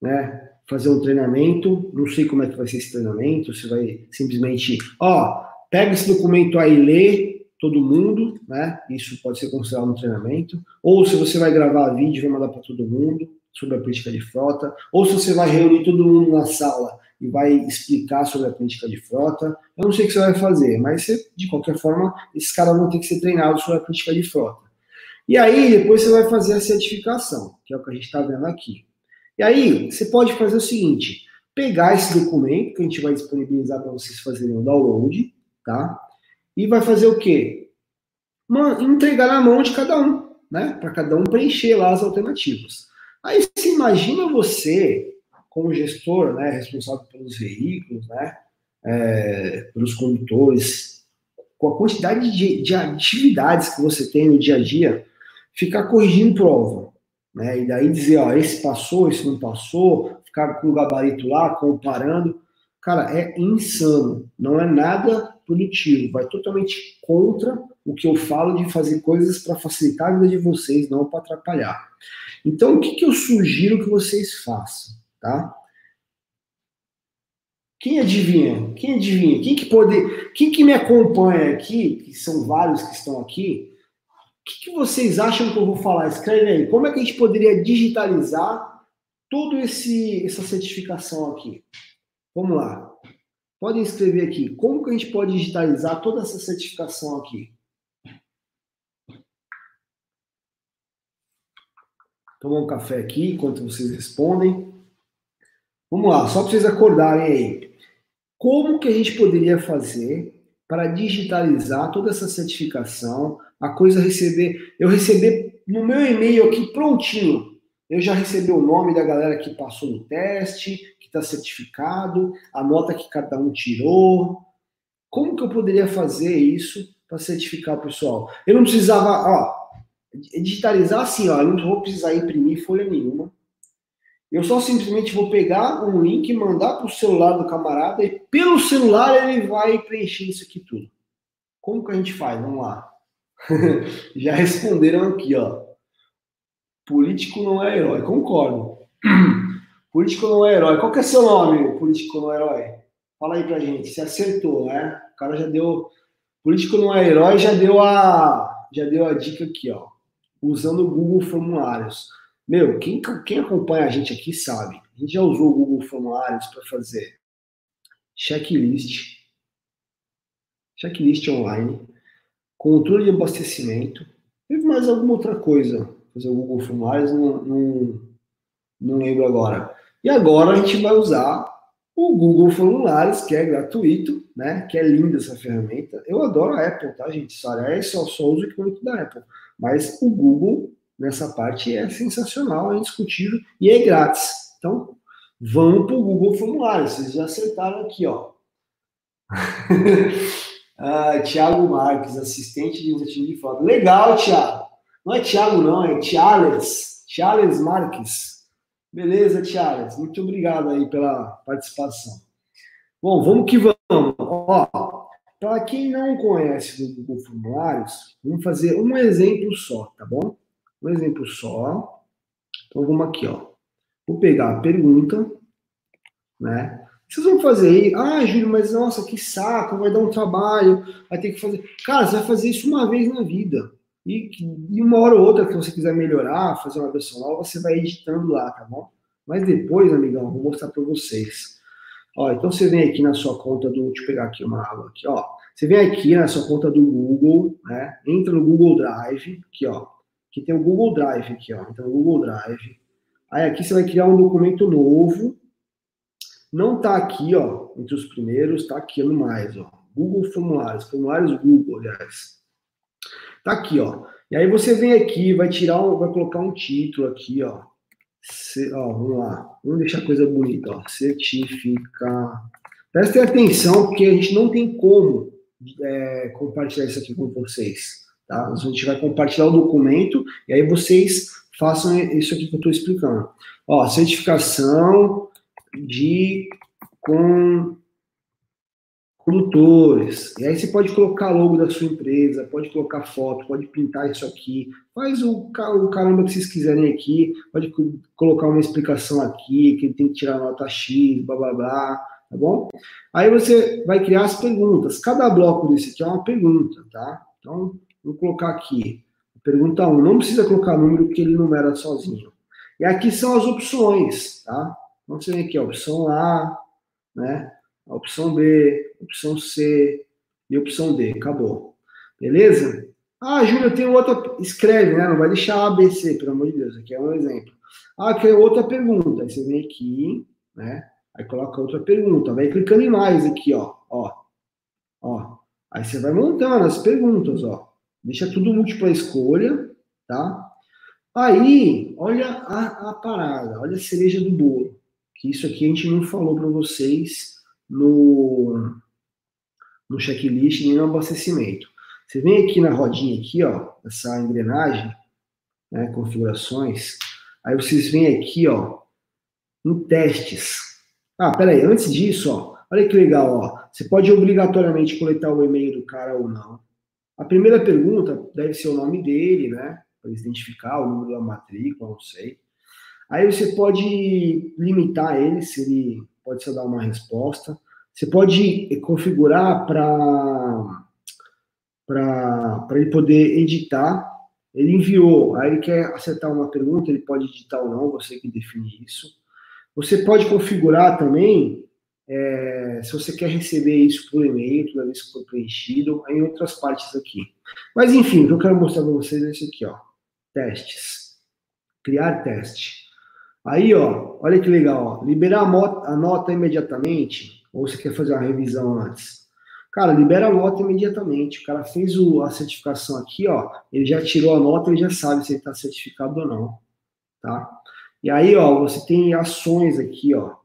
né, fazer um treinamento, não sei como é que vai ser esse treinamento, você vai simplesmente, ó, pega esse documento aí, lê todo mundo, né? Isso pode ser considerado um treinamento. Ou se você vai gravar vídeo, vai mandar para todo mundo sobre a política de frota, ou se você vai reunir todo mundo na sala e vai explicar sobre a política de frota. Eu não sei o que você vai fazer, mas você, de qualquer forma, esses caras vão ter que ser treinados sobre a política de frota. E aí, depois você vai fazer a certificação, que é o que a gente está vendo aqui. E aí, você pode fazer o seguinte: pegar esse documento que a gente vai disponibilizar para vocês fazerem o download, tá? E vai fazer o quê? entregar na mão de cada um, né? Para cada um preencher lá as alternativas. Aí você imagina você, como gestor, né, responsável pelos veículos, né, é, pelos condutores, com a quantidade de, de, atividades que você tem no dia a dia, ficar corrigindo prova. Né, e daí dizer, ó, esse passou, esse não passou, ficar com o gabarito lá, comparando. Cara, é insano. Não é nada produtivo. Vai totalmente contra o que eu falo de fazer coisas para facilitar a vida de vocês, não para atrapalhar. Então, o que, que eu sugiro que vocês façam, tá? Quem adivinha? Quem adivinha? Quem que pode, quem que me acompanha aqui, que são vários que estão aqui, que, que vocês acham que eu vou falar? Escreve aí. Como é que a gente poderia digitalizar toda essa certificação aqui? Vamos lá. Podem escrever aqui. Como que a gente pode digitalizar toda essa certificação aqui? Tomar um café aqui enquanto vocês respondem. Vamos lá, só para vocês acordarem aí. Como que a gente poderia fazer para digitalizar toda essa certificação, a coisa receber, eu receber no meu e-mail aqui prontinho. Eu já recebi o nome da galera que passou no teste, que está certificado, a nota que cada um tirou. Como que eu poderia fazer isso para certificar o pessoal? Eu não precisava, ó, digitalizar assim, ó, eu não vou precisar imprimir folha nenhuma. Eu só simplesmente vou pegar um link, mandar para o celular do camarada e pelo celular ele vai preencher isso aqui tudo. Como que a gente faz? Vamos lá. Já responderam aqui, ó. Político não é herói. Concordo. Político não é herói. Qual que é seu nome, político não é herói? Fala aí pra gente. Você acertou, né? O cara já deu. Político não é herói, já deu a, já deu a dica aqui, ó. Usando o Google Formulários. Meu, quem, quem acompanha a gente aqui sabe. A gente já usou o Google Formulários para fazer checklist, checklist online, controle de abastecimento. Teve mais alguma outra coisa. Fazer o Google Formulários, não, não, não lembro agora. E agora a gente vai usar o Google Formulários, que é gratuito, né? Que é linda essa ferramenta. Eu adoro a Apple, tá, gente? Só, é, só, só uso o equipamento da Apple. Mas o Google, nessa parte, é sensacional, é indiscutível e é grátis. Então, vamos para o Google Formulários. Vocês já acertaram aqui, ó. Ah, Tiago Marques, assistente de executivo de foto. Legal, Tiago. Não é Tiago, não, é Tiales. Tiales Marques. Beleza, Tiales. Muito obrigado aí pela participação. Bom, vamos que vamos. Para quem não conhece o Google Formulários, vamos fazer um exemplo só, tá bom? Um exemplo só. Então vamos aqui, ó. Vou pegar a pergunta, né? Vocês vão fazer aí, ah, Júlio, mas nossa, que saco, vai dar um trabalho, vai ter que fazer. Cara, você vai fazer isso uma vez na vida. E, e uma hora ou outra que você quiser melhorar, fazer uma versão nova, você vai editando lá, tá bom? Mas depois, amigão, vou mostrar para vocês. Ó, então você vem aqui na sua conta do. Deixa eu pegar aqui uma água aqui, ó. Você vem aqui na sua conta do Google, né? Entra no Google Drive, aqui, ó. Aqui tem o Google Drive aqui, ó. Então, Google Drive. Aí aqui você vai criar um documento novo, não está aqui, ó, entre os primeiros, está aqui no mais, ó. Google Formulários, formulários Google, aliás. Tá aqui, ó. E aí você vem aqui, vai tirar, vai colocar um título aqui, ó. Ó, vamos lá. Vamos deixar a coisa bonita, ó. Certifica. Prestem atenção, porque a gente não tem como é, compartilhar isso aqui com vocês, tá? A gente vai compartilhar o documento e aí vocês façam isso aqui que eu estou explicando. Ó, certificação de com condutores. E aí você pode colocar logo da sua empresa, pode colocar foto, pode pintar isso aqui, faz o, caramba que vocês quiserem aqui, pode colocar uma explicação aqui, que tem que tirar nota X, blá blá blá, tá bom? Aí você vai criar as perguntas. Cada bloco desse aqui é uma pergunta, tá? Então, vou colocar aqui. Pergunta 1. Não precisa colocar número, porque ele numera sozinho. E aqui são as opções, tá? Então você vem aqui a opção A, né? A opção B, a opção C e a opção D. Acabou. Beleza? Ah, Júlio, tem outra. Escreve, né? Não vai deixar A, B, C, pelo amor de Deus. Aqui é um exemplo. Ah, aqui é outra pergunta. Aí você vem aqui, né? Aí coloca outra pergunta. Vai clicando em mais aqui, ó. Ó. Ó. Aí você vai montando as perguntas, ó. Deixa tudo múltipla escolha, tá? Aí, olha a, a parada, olha a cereja do bolo que isso aqui a gente não falou para vocês no, no checklist nem no abastecimento. Você vem aqui na rodinha aqui, ó, essa engrenagem, né, configurações, aí vocês vêm aqui, ó, em testes. Ah, peraí, antes disso, ó, olha que legal, ó, você pode obrigatoriamente coletar o e-mail do cara ou não. A primeira pergunta deve ser o nome dele, né, para identificar o número da matrícula, não sei. Aí você pode limitar ele, se ele pode só dar uma resposta. Você pode configurar para ele poder editar Ele enviou, aí ele quer acertar uma pergunta, ele pode digitar ou não, você que define isso. Você pode configurar também, é, se você quer receber isso por e-mail, toda vez que for preenchido, em outras partes aqui. Mas enfim, o que eu quero mostrar para vocês é isso aqui, ó. Testes. Criar teste. Aí, ó, olha que legal, ó. Liberar a, a nota imediatamente, ou você quer fazer uma revisão antes? Cara, libera a nota imediatamente. O cara fez o, a certificação aqui, ó, ele já tirou a nota, ele já sabe se ele está certificado ou não, tá? E aí, ó, você tem ações aqui, ó. O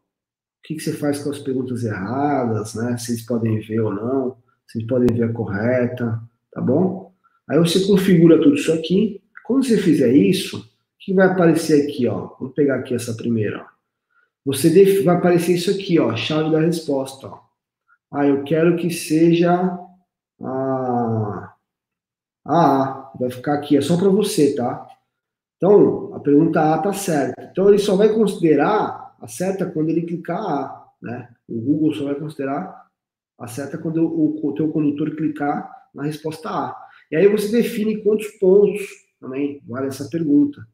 que, que você faz com as perguntas erradas, né? Eles podem ver ou não, eles podem ver a correta, tá bom? Aí você configura tudo isso aqui. Quando você fizer isso, que vai aparecer aqui, ó? Vamos pegar aqui essa primeira, ó. Você def... vai aparecer isso aqui, ó, chave da resposta, ó. Ah, eu quero que seja a A, vai ficar aqui, é só para você, tá? Então, a pergunta A tá certa. Então, ele só vai considerar a certa quando ele clicar A, né? O Google só vai considerar a certa quando o, o teu condutor clicar na resposta A. E aí você define quantos pontos também vale essa pergunta,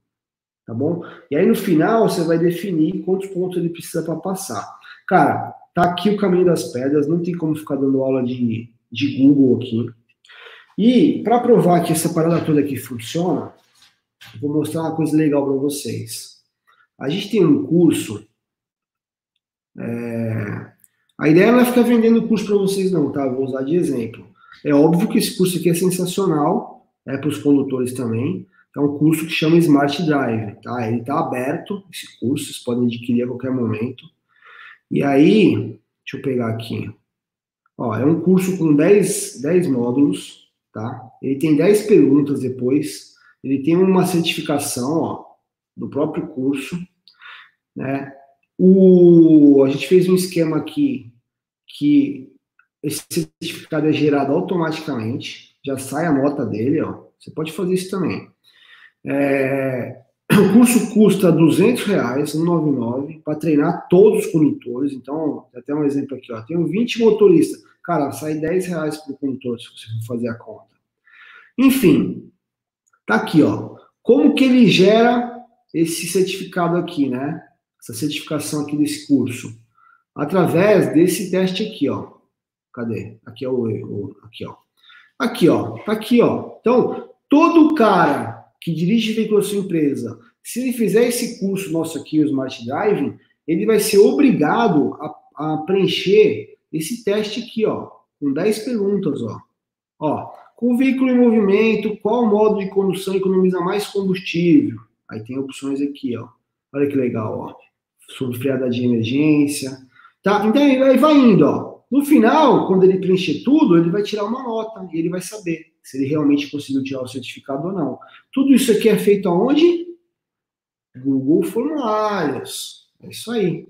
tá bom? E aí no final você vai definir quantos pontos ele precisa para passar. Cara, Tá aqui o caminho das pedras, não tem como ficar dando aula de, de Google aqui. E para provar que essa parada toda aqui funciona, vou mostrar uma coisa legal para vocês. A gente tem um curso. É... A ideia não é ficar vendendo curso para vocês, não, tá? Vou usar de exemplo. É óbvio que esse curso aqui é sensacional, é para os condutores também. É um curso que chama Smart Drive, tá? Ele está aberto, esse curso, vocês podem adquirir a qualquer momento. E aí, deixa eu pegar aqui. Ó, é um curso com 10, 10 módulos, tá? Ele tem 10 perguntas depois. Ele tem uma certificação, ó, do próprio curso, né? O, a gente fez um esquema aqui que esse certificado é gerado automaticamente, já sai a nota dele, ó. Você pode fazer isso também. É, o curso custa 200 reais, 199, para treinar todos os condutores. Então, até um exemplo aqui, ó. Tenho 20 motoristas. Cara, sai 10 reais para condutor, se você for fazer a conta. Enfim, tá aqui, ó. Como que ele gera esse certificado aqui, né? Essa certificação aqui desse curso. Através desse teste aqui, ó. Cadê? Aqui é o, o aqui, ó. Aqui, ó. Tá aqui, ó. Então, todo cara que dirige veículo da sua empresa, se ele fizer esse curso nosso aqui, o Smart Driving, ele vai ser obrigado a, a preencher esse teste aqui, ó, com 10 perguntas, ó. Ó, com o veículo em movimento, qual modo de condução economiza mais combustível? Aí tem opções aqui, ó. Olha que legal, ó. Sobre freada de emergência. Tá? Então aí vai indo, ó. No final, quando ele preencher tudo, ele vai tirar uma nota e ele vai saber se ele realmente conseguiu tirar o certificado ou não. Tudo isso aqui é feito aonde? Google Formulários. É isso aí.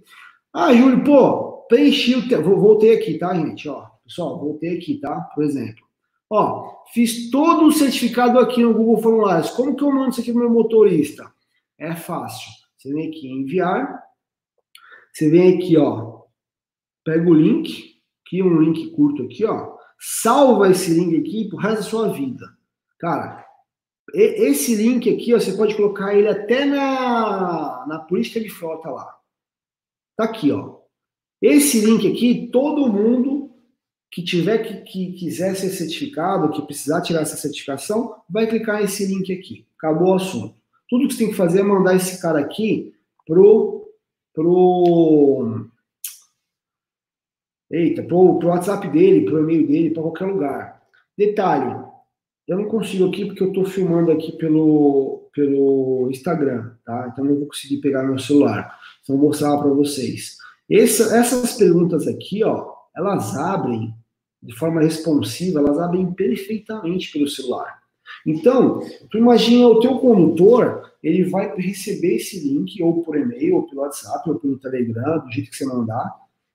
Ah, Júlio, pô, preenchi o. Te... Voltei aqui, tá, gente? Ó, pessoal, voltei aqui, tá? Por exemplo. Ó, fiz todo o certificado aqui no Google Formulários. Como que eu mando isso aqui pro meu motorista? É fácil. Você vem aqui em enviar. Você vem aqui, ó. Pega o link. Aqui um link curto aqui, ó salva esse link aqui pro resto da sua vida. Cara, esse link aqui, ó, você pode colocar ele até na, na política de frota lá. Tá aqui, ó. Esse link aqui, todo mundo que tiver que, que quiser ser certificado, que precisar tirar essa certificação, vai clicar nesse link aqui. Acabou o assunto. Tudo que você tem que fazer é mandar esse cara aqui pro, pro Eita, pro, pro WhatsApp dele, pro e-mail dele, para qualquer lugar. Detalhe, eu não consigo aqui porque eu estou filmando aqui pelo, pelo Instagram, tá? Então não vou conseguir pegar meu celular. Então vou mostrar para vocês. Essa, essas perguntas aqui, ó, elas abrem de forma responsiva, elas abrem perfeitamente pelo celular. Então, tu imagina o teu condutor, ele vai receber esse link ou por e-mail, ou pelo WhatsApp, ou pelo Telegram, do jeito que você mandar,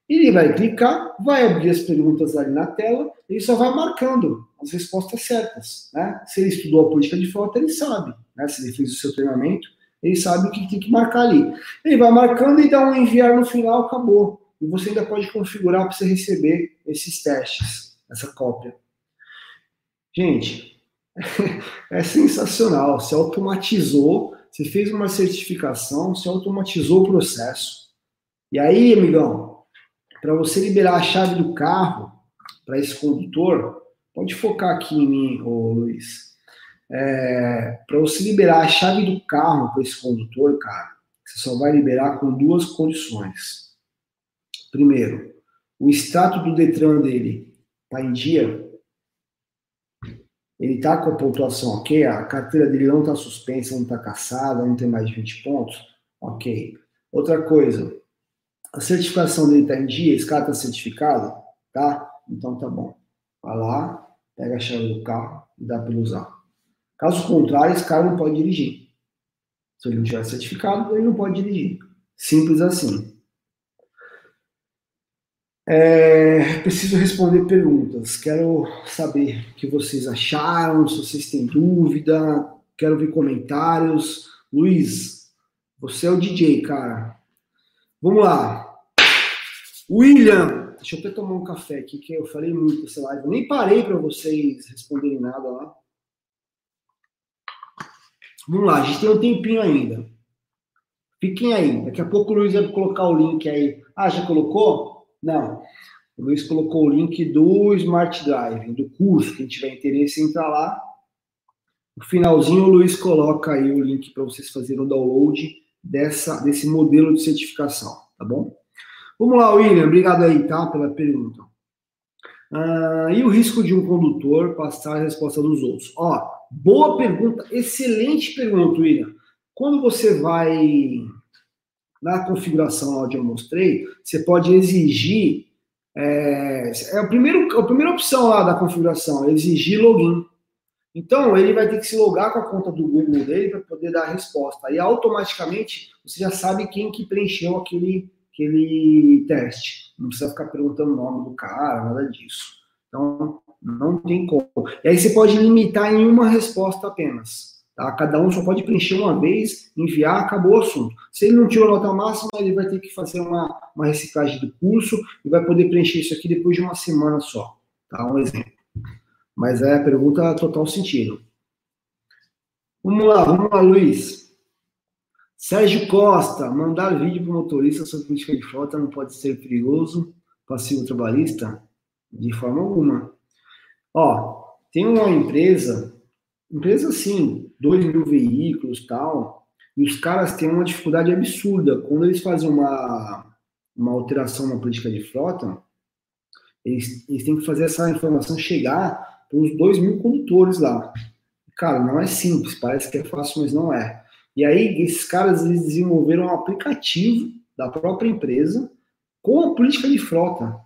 ele vai clicar, vai abrir as perguntas ali na tela, ele só vai marcando as respostas certas. Né? Se ele estudou a política de frota, ele sabe. Né? Se ele fez o seu treinamento, ele sabe o que tem que marcar ali. Ele vai marcando e dá um enviar no final, acabou. E você ainda pode configurar para você receber esses testes, essa cópia. Gente, é sensacional. Você automatizou, você fez uma certificação, você automatizou o processo. E aí, amigão, para você liberar a chave do carro para esse condutor, pode focar aqui em mim, ô Luiz. É, para você liberar a chave do carro para esse condutor, cara, você só vai liberar com duas condições. Primeiro, o extrato do Detran dele está em dia, ele está com a pontuação ok, a carteira dele não está suspensa, não está caçada, não tem mais de 20 pontos, ok. Outra coisa, a certificação dele está em dia, esse cara está certificado, tá? Então tá bom. Vai lá, pega a chave do carro e dá para usar. Caso contrário, esse cara não pode dirigir. Se ele não tiver certificado, ele não pode dirigir. Simples assim. É, preciso responder perguntas. Quero saber o que vocês acharam, se vocês têm dúvida. Quero ver comentários. Luiz, você é o DJ, cara. Vamos lá. William, deixa eu até tomar um café aqui, que eu falei muito nessa live. Eu nem parei para vocês responderem nada lá. Vamos lá, a gente tem um tempinho ainda. Fiquem aí. Daqui a pouco o Luiz vai colocar o link aí. Ah, já colocou? Não. O Luiz colocou o link do Smart Drive, do curso. Quem tiver interesse em entrar lá. No finalzinho, o Luiz coloca aí o link para vocês fazerem o download dessa, desse modelo de certificação, tá bom? Vamos lá, William. Obrigado aí, tá, pela pergunta. Ah, e o risco de um condutor passar a resposta dos outros? Ó, boa pergunta, excelente pergunta, William. Quando você vai na configuração onde eu mostrei, você pode exigir. É, é, a, primeiro, a primeira opção lá da configuração, exigir login. Então, ele vai ter que se logar com a conta do Google dele para poder dar a resposta. E automaticamente você já sabe quem que preencheu aquele, aquele teste. Não precisa ficar perguntando o nome do cara, nada disso. Então, não tem como. E aí você pode limitar em uma resposta apenas. Tá? Cada um só pode preencher uma vez, enviar, acabou o assunto. Se ele não tirou nota máxima, ele vai ter que fazer uma, uma reciclagem do curso e vai poder preencher isso aqui depois de uma semana só. Tá? Um exemplo. Mas é a pergunta total sentido. Vamos lá, vamos lá, Luiz. Sérgio Costa, mandar vídeo para o motorista sobre política de frota não pode ser perigoso, passivo trabalhista? De forma alguma. Ó, tem uma empresa, empresa sim, 2 mil veículos tal, e os caras têm uma dificuldade absurda. Quando eles fazem uma, uma alteração na política de frota, eles, eles têm que fazer essa informação chegar para os 2 mil condutores lá. Cara, não é simples, parece que é fácil, mas não é. E aí, esses caras desenvolveram um aplicativo da própria empresa com a política de frota. Pra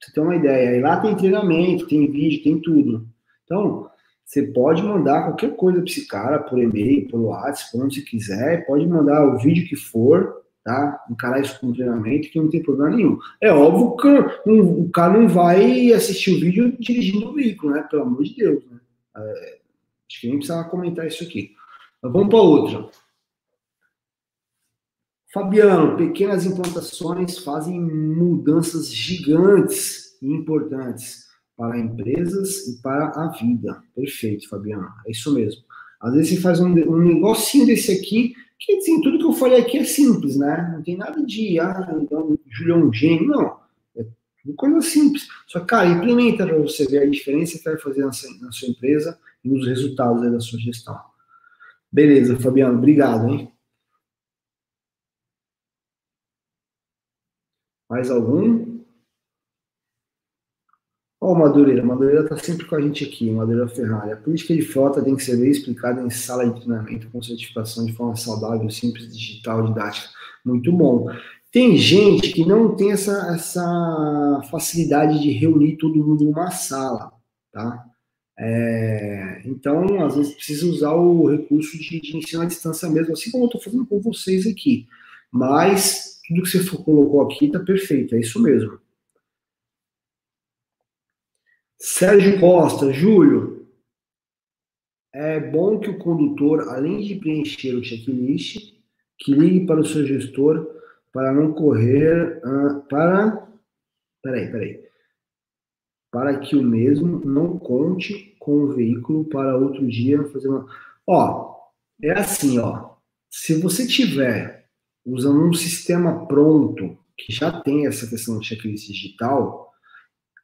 você ter uma ideia. E lá tem treinamento, tem vídeo, tem tudo. Então, você pode mandar qualquer coisa para esse cara, por e-mail, por WhatsApp, por onde você quiser, pode mandar o vídeo que for, tá? Encarar isso como treinamento, que não tem problema nenhum. É óbvio que o cara não vai assistir o vídeo dirigindo o veículo, né? Pelo amor de Deus, né? É, acho que nem precisava comentar isso aqui. Mas vamos para outra. Fabiano, pequenas implantações fazem mudanças gigantes e importantes para empresas e para a vida. Perfeito, Fabiano. É isso mesmo. Às vezes você faz um, um negocinho desse aqui, que assim, tudo que eu falei aqui é simples, né? Não tem nada de, ah, então, Julião gênio, não. É coisa simples. Só cara, implementa para você ver a diferença que vai fazer na sua, na sua empresa e nos resultados da sua gestão. Beleza, Fabiano, obrigado, hein? Mais algum? Ó, oh, Madureira, Madureira está sempre com a gente aqui, Madureira Ferrari. A política de frota tem que ser bem explicada em sala de treinamento, com certificação de forma saudável, simples, digital, didática. Muito bom. Tem gente que não tem essa, essa facilidade de reunir todo mundo numa sala, tá? É, então, às vezes, precisa usar o recurso de, de ensino à distância mesmo, assim como eu estou fazendo com vocês aqui. Mas, tudo que você colocou aqui está perfeito, é isso mesmo. Sérgio Costa, Júlio, é bom que o condutor, além de preencher o checklist, que ligue para o seu gestor para não correr, uh, para, peraí, peraí, para que o mesmo não conte com o veículo para outro dia fazer uma. Ó, é assim, ó. Se você tiver usando um sistema pronto que já tem essa questão de checklist digital,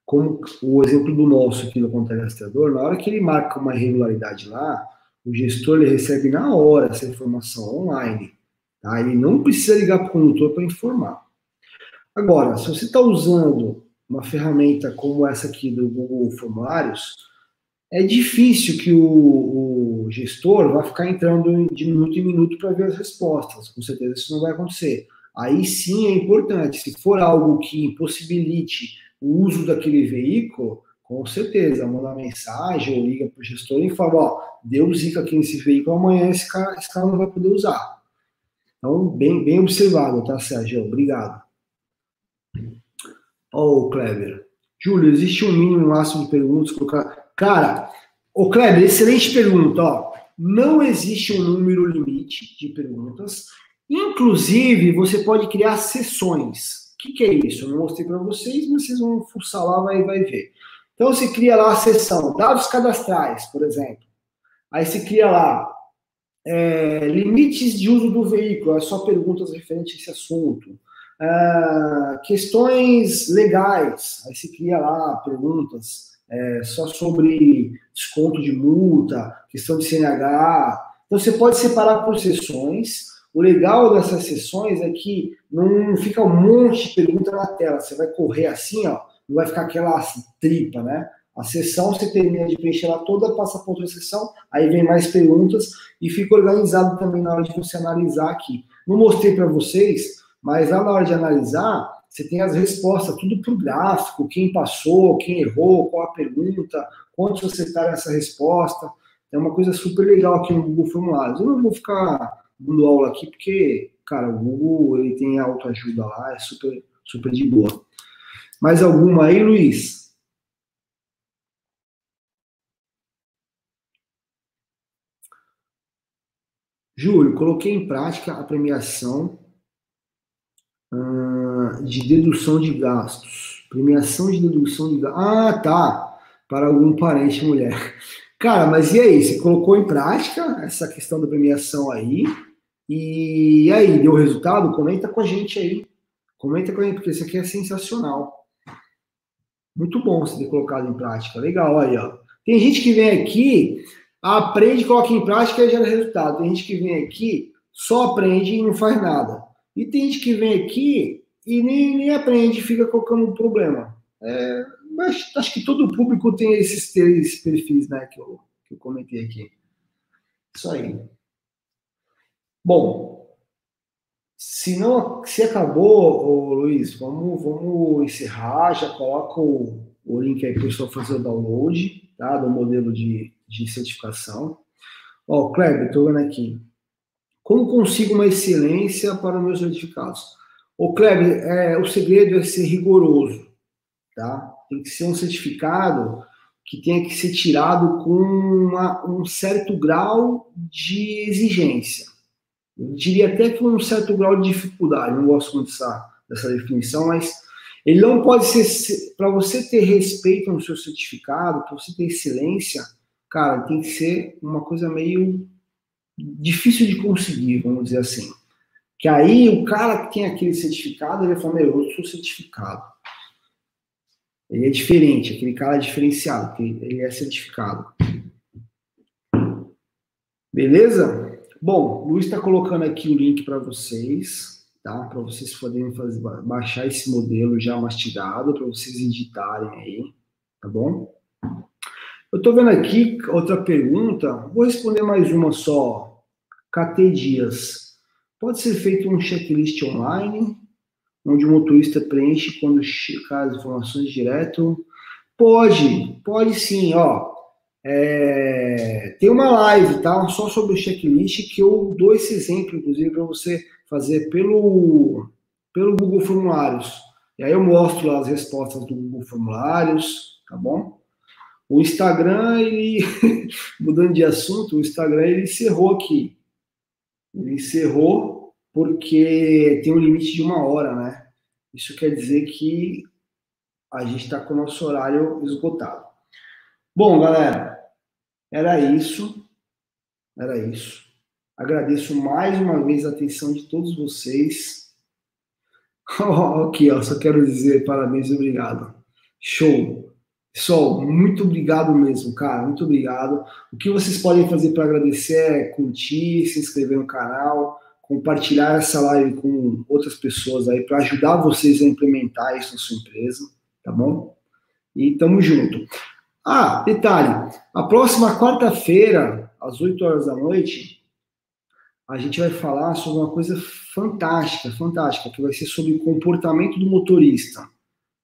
como o exemplo do nosso aqui no contrarrestador, na hora que ele marca uma irregularidade lá, o gestor ele recebe na hora essa informação online. Tá? Ele não precisa ligar para o condutor para informar. Agora, se você está usando uma ferramenta como essa aqui do Google Formulários, é difícil que o, o gestor vá ficar entrando de minuto em minuto para ver as respostas. Com certeza isso não vai acontecer. Aí sim é importante. Se for algo que impossibilite o uso daquele veículo, com certeza, manda mensagem ou liga para o gestor e fala, ó, deu zica aqui nesse veículo, amanhã esse cara, esse cara não vai poder usar. Então, bem, bem observado, tá, Sérgio? Obrigado. Ó, oh, Kleber. Júlio, existe um mínimo máximo de perguntas? Cara, oh, Kleber, excelente pergunta, ó. Não existe um número limite de perguntas. Inclusive, você pode criar sessões. O que, que é isso? Eu não mostrei para vocês, mas vocês vão fuçar lá vai, vai ver. Então, você cria lá a sessão, dados cadastrais, por exemplo. Aí você cria lá é, limites de uso do veículo, é só perguntas referentes a esse assunto. É, questões legais, aí você cria lá perguntas é, só sobre desconto de multa, questão de CNH. Então, você pode separar por sessões o legal dessas sessões é que não fica um monte de pergunta na tela. Você vai correr assim, ó, não vai ficar aquela tripa, né? A sessão você termina de preencher ela toda, passa para outra sessão, aí vem mais perguntas e fica organizado também na hora de você analisar aqui. Não mostrei para vocês, mas lá na hora de analisar, você tem as respostas, tudo para o gráfico, quem passou, quem errou, qual a pergunta, quanto você está nessa resposta. É uma coisa super legal aqui no Google Formulários. Eu não vou ficar dando aula aqui, porque, cara, o Google ele tem autoajuda lá, é super, super de boa. Mais alguma aí, Luiz? Júlio, coloquei em prática a premiação de dedução de gastos. Premiação de dedução de gastos. Ah, tá. Para algum parente mulher. Cara, mas e aí? Você colocou em prática essa questão da premiação aí? E aí, deu resultado? Comenta com a gente aí. Comenta com a gente, porque isso aqui é sensacional. Muito bom você ter colocado em prática. Legal, aí, ó. Tem gente que vem aqui, aprende, coloca em prática e gera resultado. Tem gente que vem aqui, só aprende e não faz nada. E tem gente que vem aqui e nem, nem aprende, fica colocando problema. É, mas acho que todo público tem esses três perfis, né, que eu, que eu comentei aqui. Isso aí. Bom, se não, se acabou, Luiz, vamos, vamos encerrar. Já coloca o, o link aí para o pessoal fazer o download, tá? Do modelo de, de certificação. Ó, Kleber, estou vendo aqui. Como consigo uma excelência para meus certificados? Ô, Kleber, é, o segredo é ser rigoroso, tá? Tem que ser um certificado que tenha que ser tirado com uma, um certo grau de exigência. Eu diria até que um certo grau de dificuldade, não gosto muito dessa, dessa definição, mas ele não pode ser, para você ter respeito no seu certificado, para você ter excelência, cara, tem que ser uma coisa meio difícil de conseguir, vamos dizer assim. Que aí o cara que tem aquele certificado, ele vai meu, eu sou certificado. Ele é diferente, aquele cara é diferenciado, ele é certificado. Beleza? Bom, o Luiz está colocando aqui o link para vocês, tá? Para vocês poderem fazer, baixar esse modelo já mastigado, para vocês editarem aí, tá bom? Eu estou vendo aqui outra pergunta, vou responder mais uma só. KT Dias. Pode ser feito um checklist online, onde o motorista preenche quando checar as informações direto? Pode, pode sim, ó. É, tem uma live, tá? Só sobre o checklist que eu dou esse exemplo, inclusive, para você fazer pelo, pelo Google Formulários. E aí eu mostro as respostas do Google Formulários, tá bom? O Instagram, ele, mudando de assunto, o Instagram ele encerrou aqui. Ele encerrou porque tem um limite de uma hora, né? Isso quer dizer que a gente está com o nosso horário esgotado. Bom, galera, Era isso. Era isso. Agradeço mais uma vez a atenção de todos vocês. Aqui, ó, só quero dizer parabéns e obrigado. Show. Pessoal, muito obrigado mesmo, cara. Muito obrigado. O que vocês podem fazer para agradecer é curtir, se inscrever no canal, compartilhar essa live com outras pessoas aí para ajudar vocês a implementar isso na sua empresa, tá bom? E tamo junto. Ah, detalhe, a próxima quarta-feira, às 8 horas da noite, a gente vai falar sobre uma coisa fantástica, fantástica, que vai ser sobre o comportamento do motorista,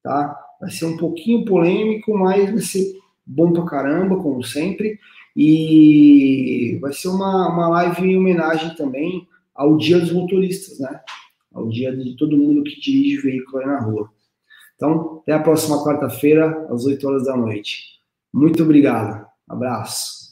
tá? Vai ser um pouquinho polêmico, mas vai ser bom pra caramba, como sempre. E vai ser uma, uma live em homenagem também ao Dia dos Motoristas, né? Ao dia de todo mundo que dirige veículo aí na rua. Então, até a próxima quarta-feira, às 8 horas da noite. Muito obrigado. Abraço.